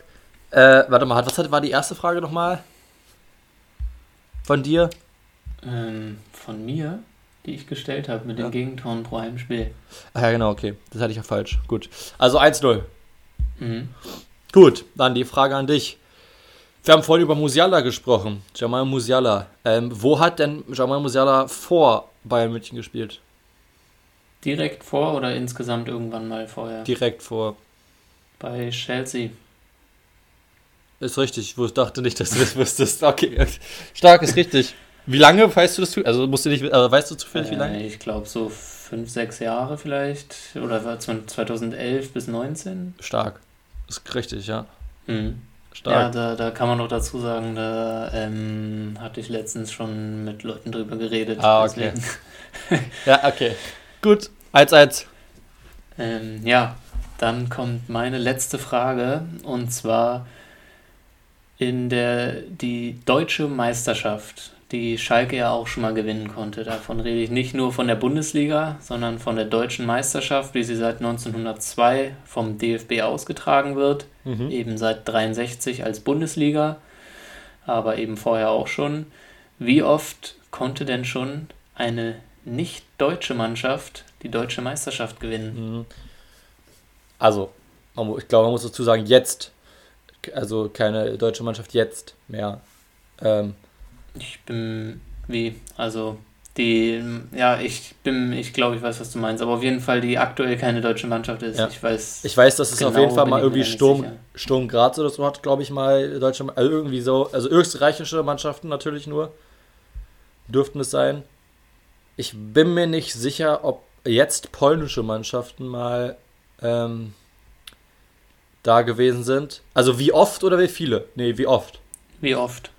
äh, warte mal, was war die erste Frage nochmal? Von dir? Ähm, von mir, die ich gestellt habe mit ja. den Gegentoren pro Heimspiel. Ach ja, genau, okay. Das hatte ich ja falsch. Gut. Also 1-0. Mhm. Gut, dann die Frage an dich. Wir haben vorhin über Musiala gesprochen. Jamal Musiala. Ähm, wo hat denn Jamal Musiala vor Bayern München gespielt? Direkt vor oder insgesamt irgendwann mal vorher? Direkt vor. Bei Chelsea. Ist richtig. Ich dachte nicht, dass du das wüsstest. Okay. Stark, ist richtig. Wie lange weißt du das? Also musst du nicht, also weißt du zufällig, äh, wie lange? Ich glaube so fünf, sechs Jahre vielleicht. Oder war es 2011 bis 19? Stark. Ist richtig, ja. Mhm. Stark. Ja, da, da kann man noch dazu sagen, da ähm, hatte ich letztens schon mit Leuten drüber geredet. Ah, okay. ja, okay. Gut. 1-1. [LAUGHS] Ähm, ja, dann kommt meine letzte Frage und zwar in der die deutsche Meisterschaft, die Schalke ja auch schon mal gewinnen konnte. Davon rede ich nicht nur von der Bundesliga, sondern von der deutschen Meisterschaft, wie sie seit 1902 vom DFB ausgetragen wird, mhm. eben seit 63 als Bundesliga, aber eben vorher auch schon. Wie oft konnte denn schon eine nicht deutsche Mannschaft die deutsche Meisterschaft gewinnen? Mhm also, ich glaube, man muss dazu sagen, jetzt, also keine deutsche Mannschaft jetzt mehr. Ähm, ich bin wie, also die, ja, ich bin, ich glaube, ich weiß, was du meinst, aber auf jeden Fall die aktuell keine deutsche Mannschaft ist. Ja. Ich weiß. Ich weiß, dass es genau, auf jeden Fall mal irgendwie Sturm, Sturm Graz oder so hat, glaube ich mal, deutsche, also irgendwie so, also österreichische Mannschaften natürlich nur dürften es sein. Ich bin mir nicht sicher, ob jetzt polnische Mannschaften mal ähm, da gewesen sind. Also wie oft oder wie viele? Nee, wie oft? Wie oft.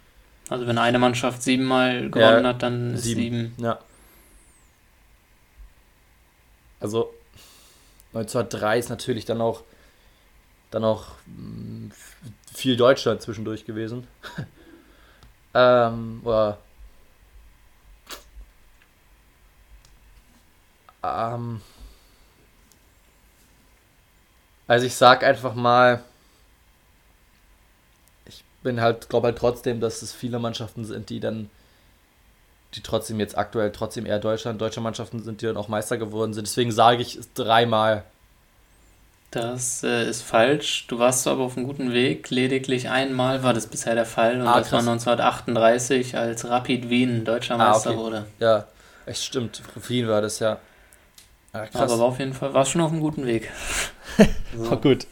Also wenn eine Mannschaft siebenmal gewonnen ja, hat, dann sieben. sieben. Ja. Also 1903 ist natürlich dann auch dann auch mm, viel Deutschland zwischendurch gewesen. [LAUGHS] ähm, oder ähm, also ich sag einfach mal, ich bin halt, glaube halt trotzdem, dass es viele Mannschaften sind, die dann, die trotzdem jetzt aktuell trotzdem eher Deutschland, deutsche Mannschaften sind, die dann auch Meister geworden sind. Deswegen sage ich dreimal. Das äh, ist falsch. Du warst aber auf einem guten Weg. Lediglich einmal war das bisher der Fall und ah, das war 1938, als Rapid Wien deutscher ah, Meister okay. wurde. Ja, echt stimmt. Wien war das ja. Ja aber war auf jeden Fall, war schon auf einem guten Weg. [LAUGHS] so. gut.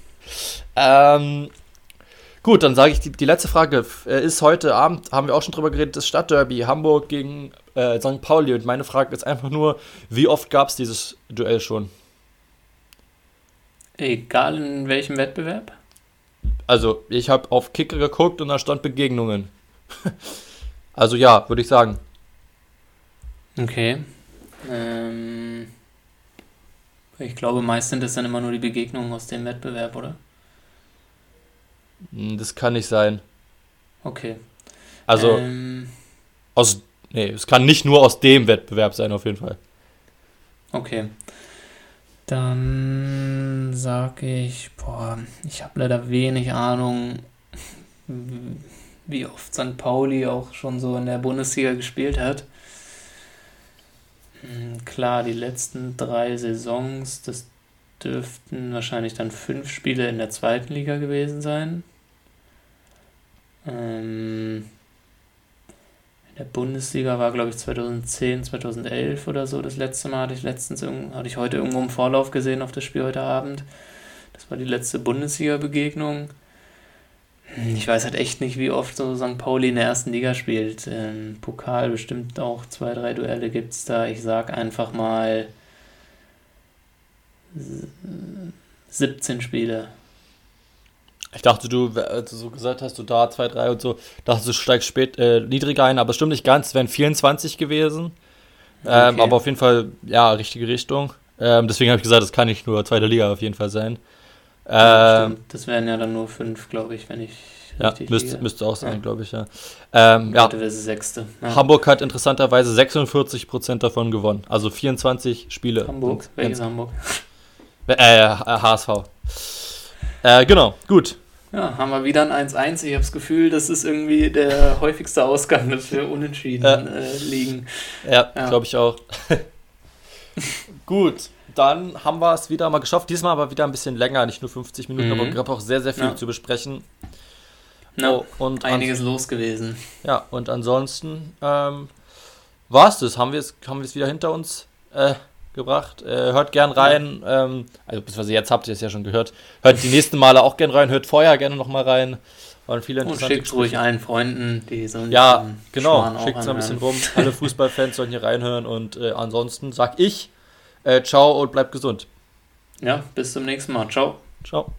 Ähm, gut, dann sage ich die, die letzte Frage. Äh, ist heute Abend, haben wir auch schon drüber geredet, das Stadtderby Hamburg gegen äh, St. Pauli. Und meine Frage ist einfach nur, wie oft gab es dieses Duell schon? Egal in welchem Wettbewerb? Also, ich habe auf Kicker geguckt und da stand Begegnungen. [LAUGHS] also ja, würde ich sagen. Okay. Ähm, ich glaube, meist sind es dann immer nur die Begegnungen aus dem Wettbewerb, oder? Hm, das kann nicht sein. Okay. Also, ähm, aus. Nee, es kann nicht nur aus dem Wettbewerb sein, auf jeden Fall. Okay. Dann sage ich, boah, ich habe leider wenig Ahnung, wie oft St. Pauli auch schon so in der Bundesliga gespielt hat. Hm, klar, die letzten drei Saisons, das dürften wahrscheinlich dann fünf Spiele in der zweiten Liga gewesen sein. Ähm, der Bundesliga war, glaube ich, 2010, 2011 oder so. Das letzte Mal hatte ich letztens, hatte ich heute irgendwo im Vorlauf gesehen auf das Spiel heute Abend. Das war die letzte Bundesliga-Begegnung. Ich weiß halt echt nicht, wie oft so St. Pauli in der ersten Liga spielt. Im Pokal bestimmt auch zwei, drei Duelle gibt es da. Ich sag einfach mal 17 Spiele. Ich dachte, du, als du so gesagt hast, du da 2, 3 und so, dachte du steigst spät, äh, niedriger ein, aber es stimmt nicht ganz, es wären 24 gewesen. Ähm, okay. aber auf jeden Fall, ja, richtige Richtung. Ähm, deswegen habe ich gesagt, das kann nicht nur zweite Liga auf jeden Fall sein. Ähm, das wären ja dann nur fünf, glaube ich, wenn ich. Ja, müsste, müsste auch sein, ja. glaube ich, ja. Ähm, ja. Sechste. Ja. Hamburg hat interessanterweise 46% davon gewonnen. Also 24 Spiele. Hamburg? Welches Hamburg? Äh, HSV. Äh, genau, gut. Ja, haben wir wieder ein 1-1. Ich habe das Gefühl, das ist irgendwie der häufigste Ausgang, dass wir unentschieden äh, liegen. Ja, ja. glaube ich auch. [LAUGHS] Gut, dann haben wir es wieder mal geschafft. Diesmal aber wieder ein bisschen länger, nicht nur 50 Minuten, mhm. aber gab auch sehr, sehr viel ja. zu besprechen. No, oh, und einiges los gewesen. Ja, und ansonsten ähm, war es das. Haben wir es haben wieder hinter uns äh, gebracht. Äh, hört gern rein. Ähm, also, beziehungsweise jetzt habt ihr es ja schon gehört. Hört die nächsten Male auch gern rein. Hört vorher gerne nochmal rein. Viele Und schickt ruhig allen Freunden, die so Ja, genau. Schickt es ein bisschen rum. Alle Fußballfans sollen hier reinhören. Und äh, ansonsten sag ich äh, ciao und bleibt gesund. Ja, bis zum nächsten Mal. Ciao. Ciao.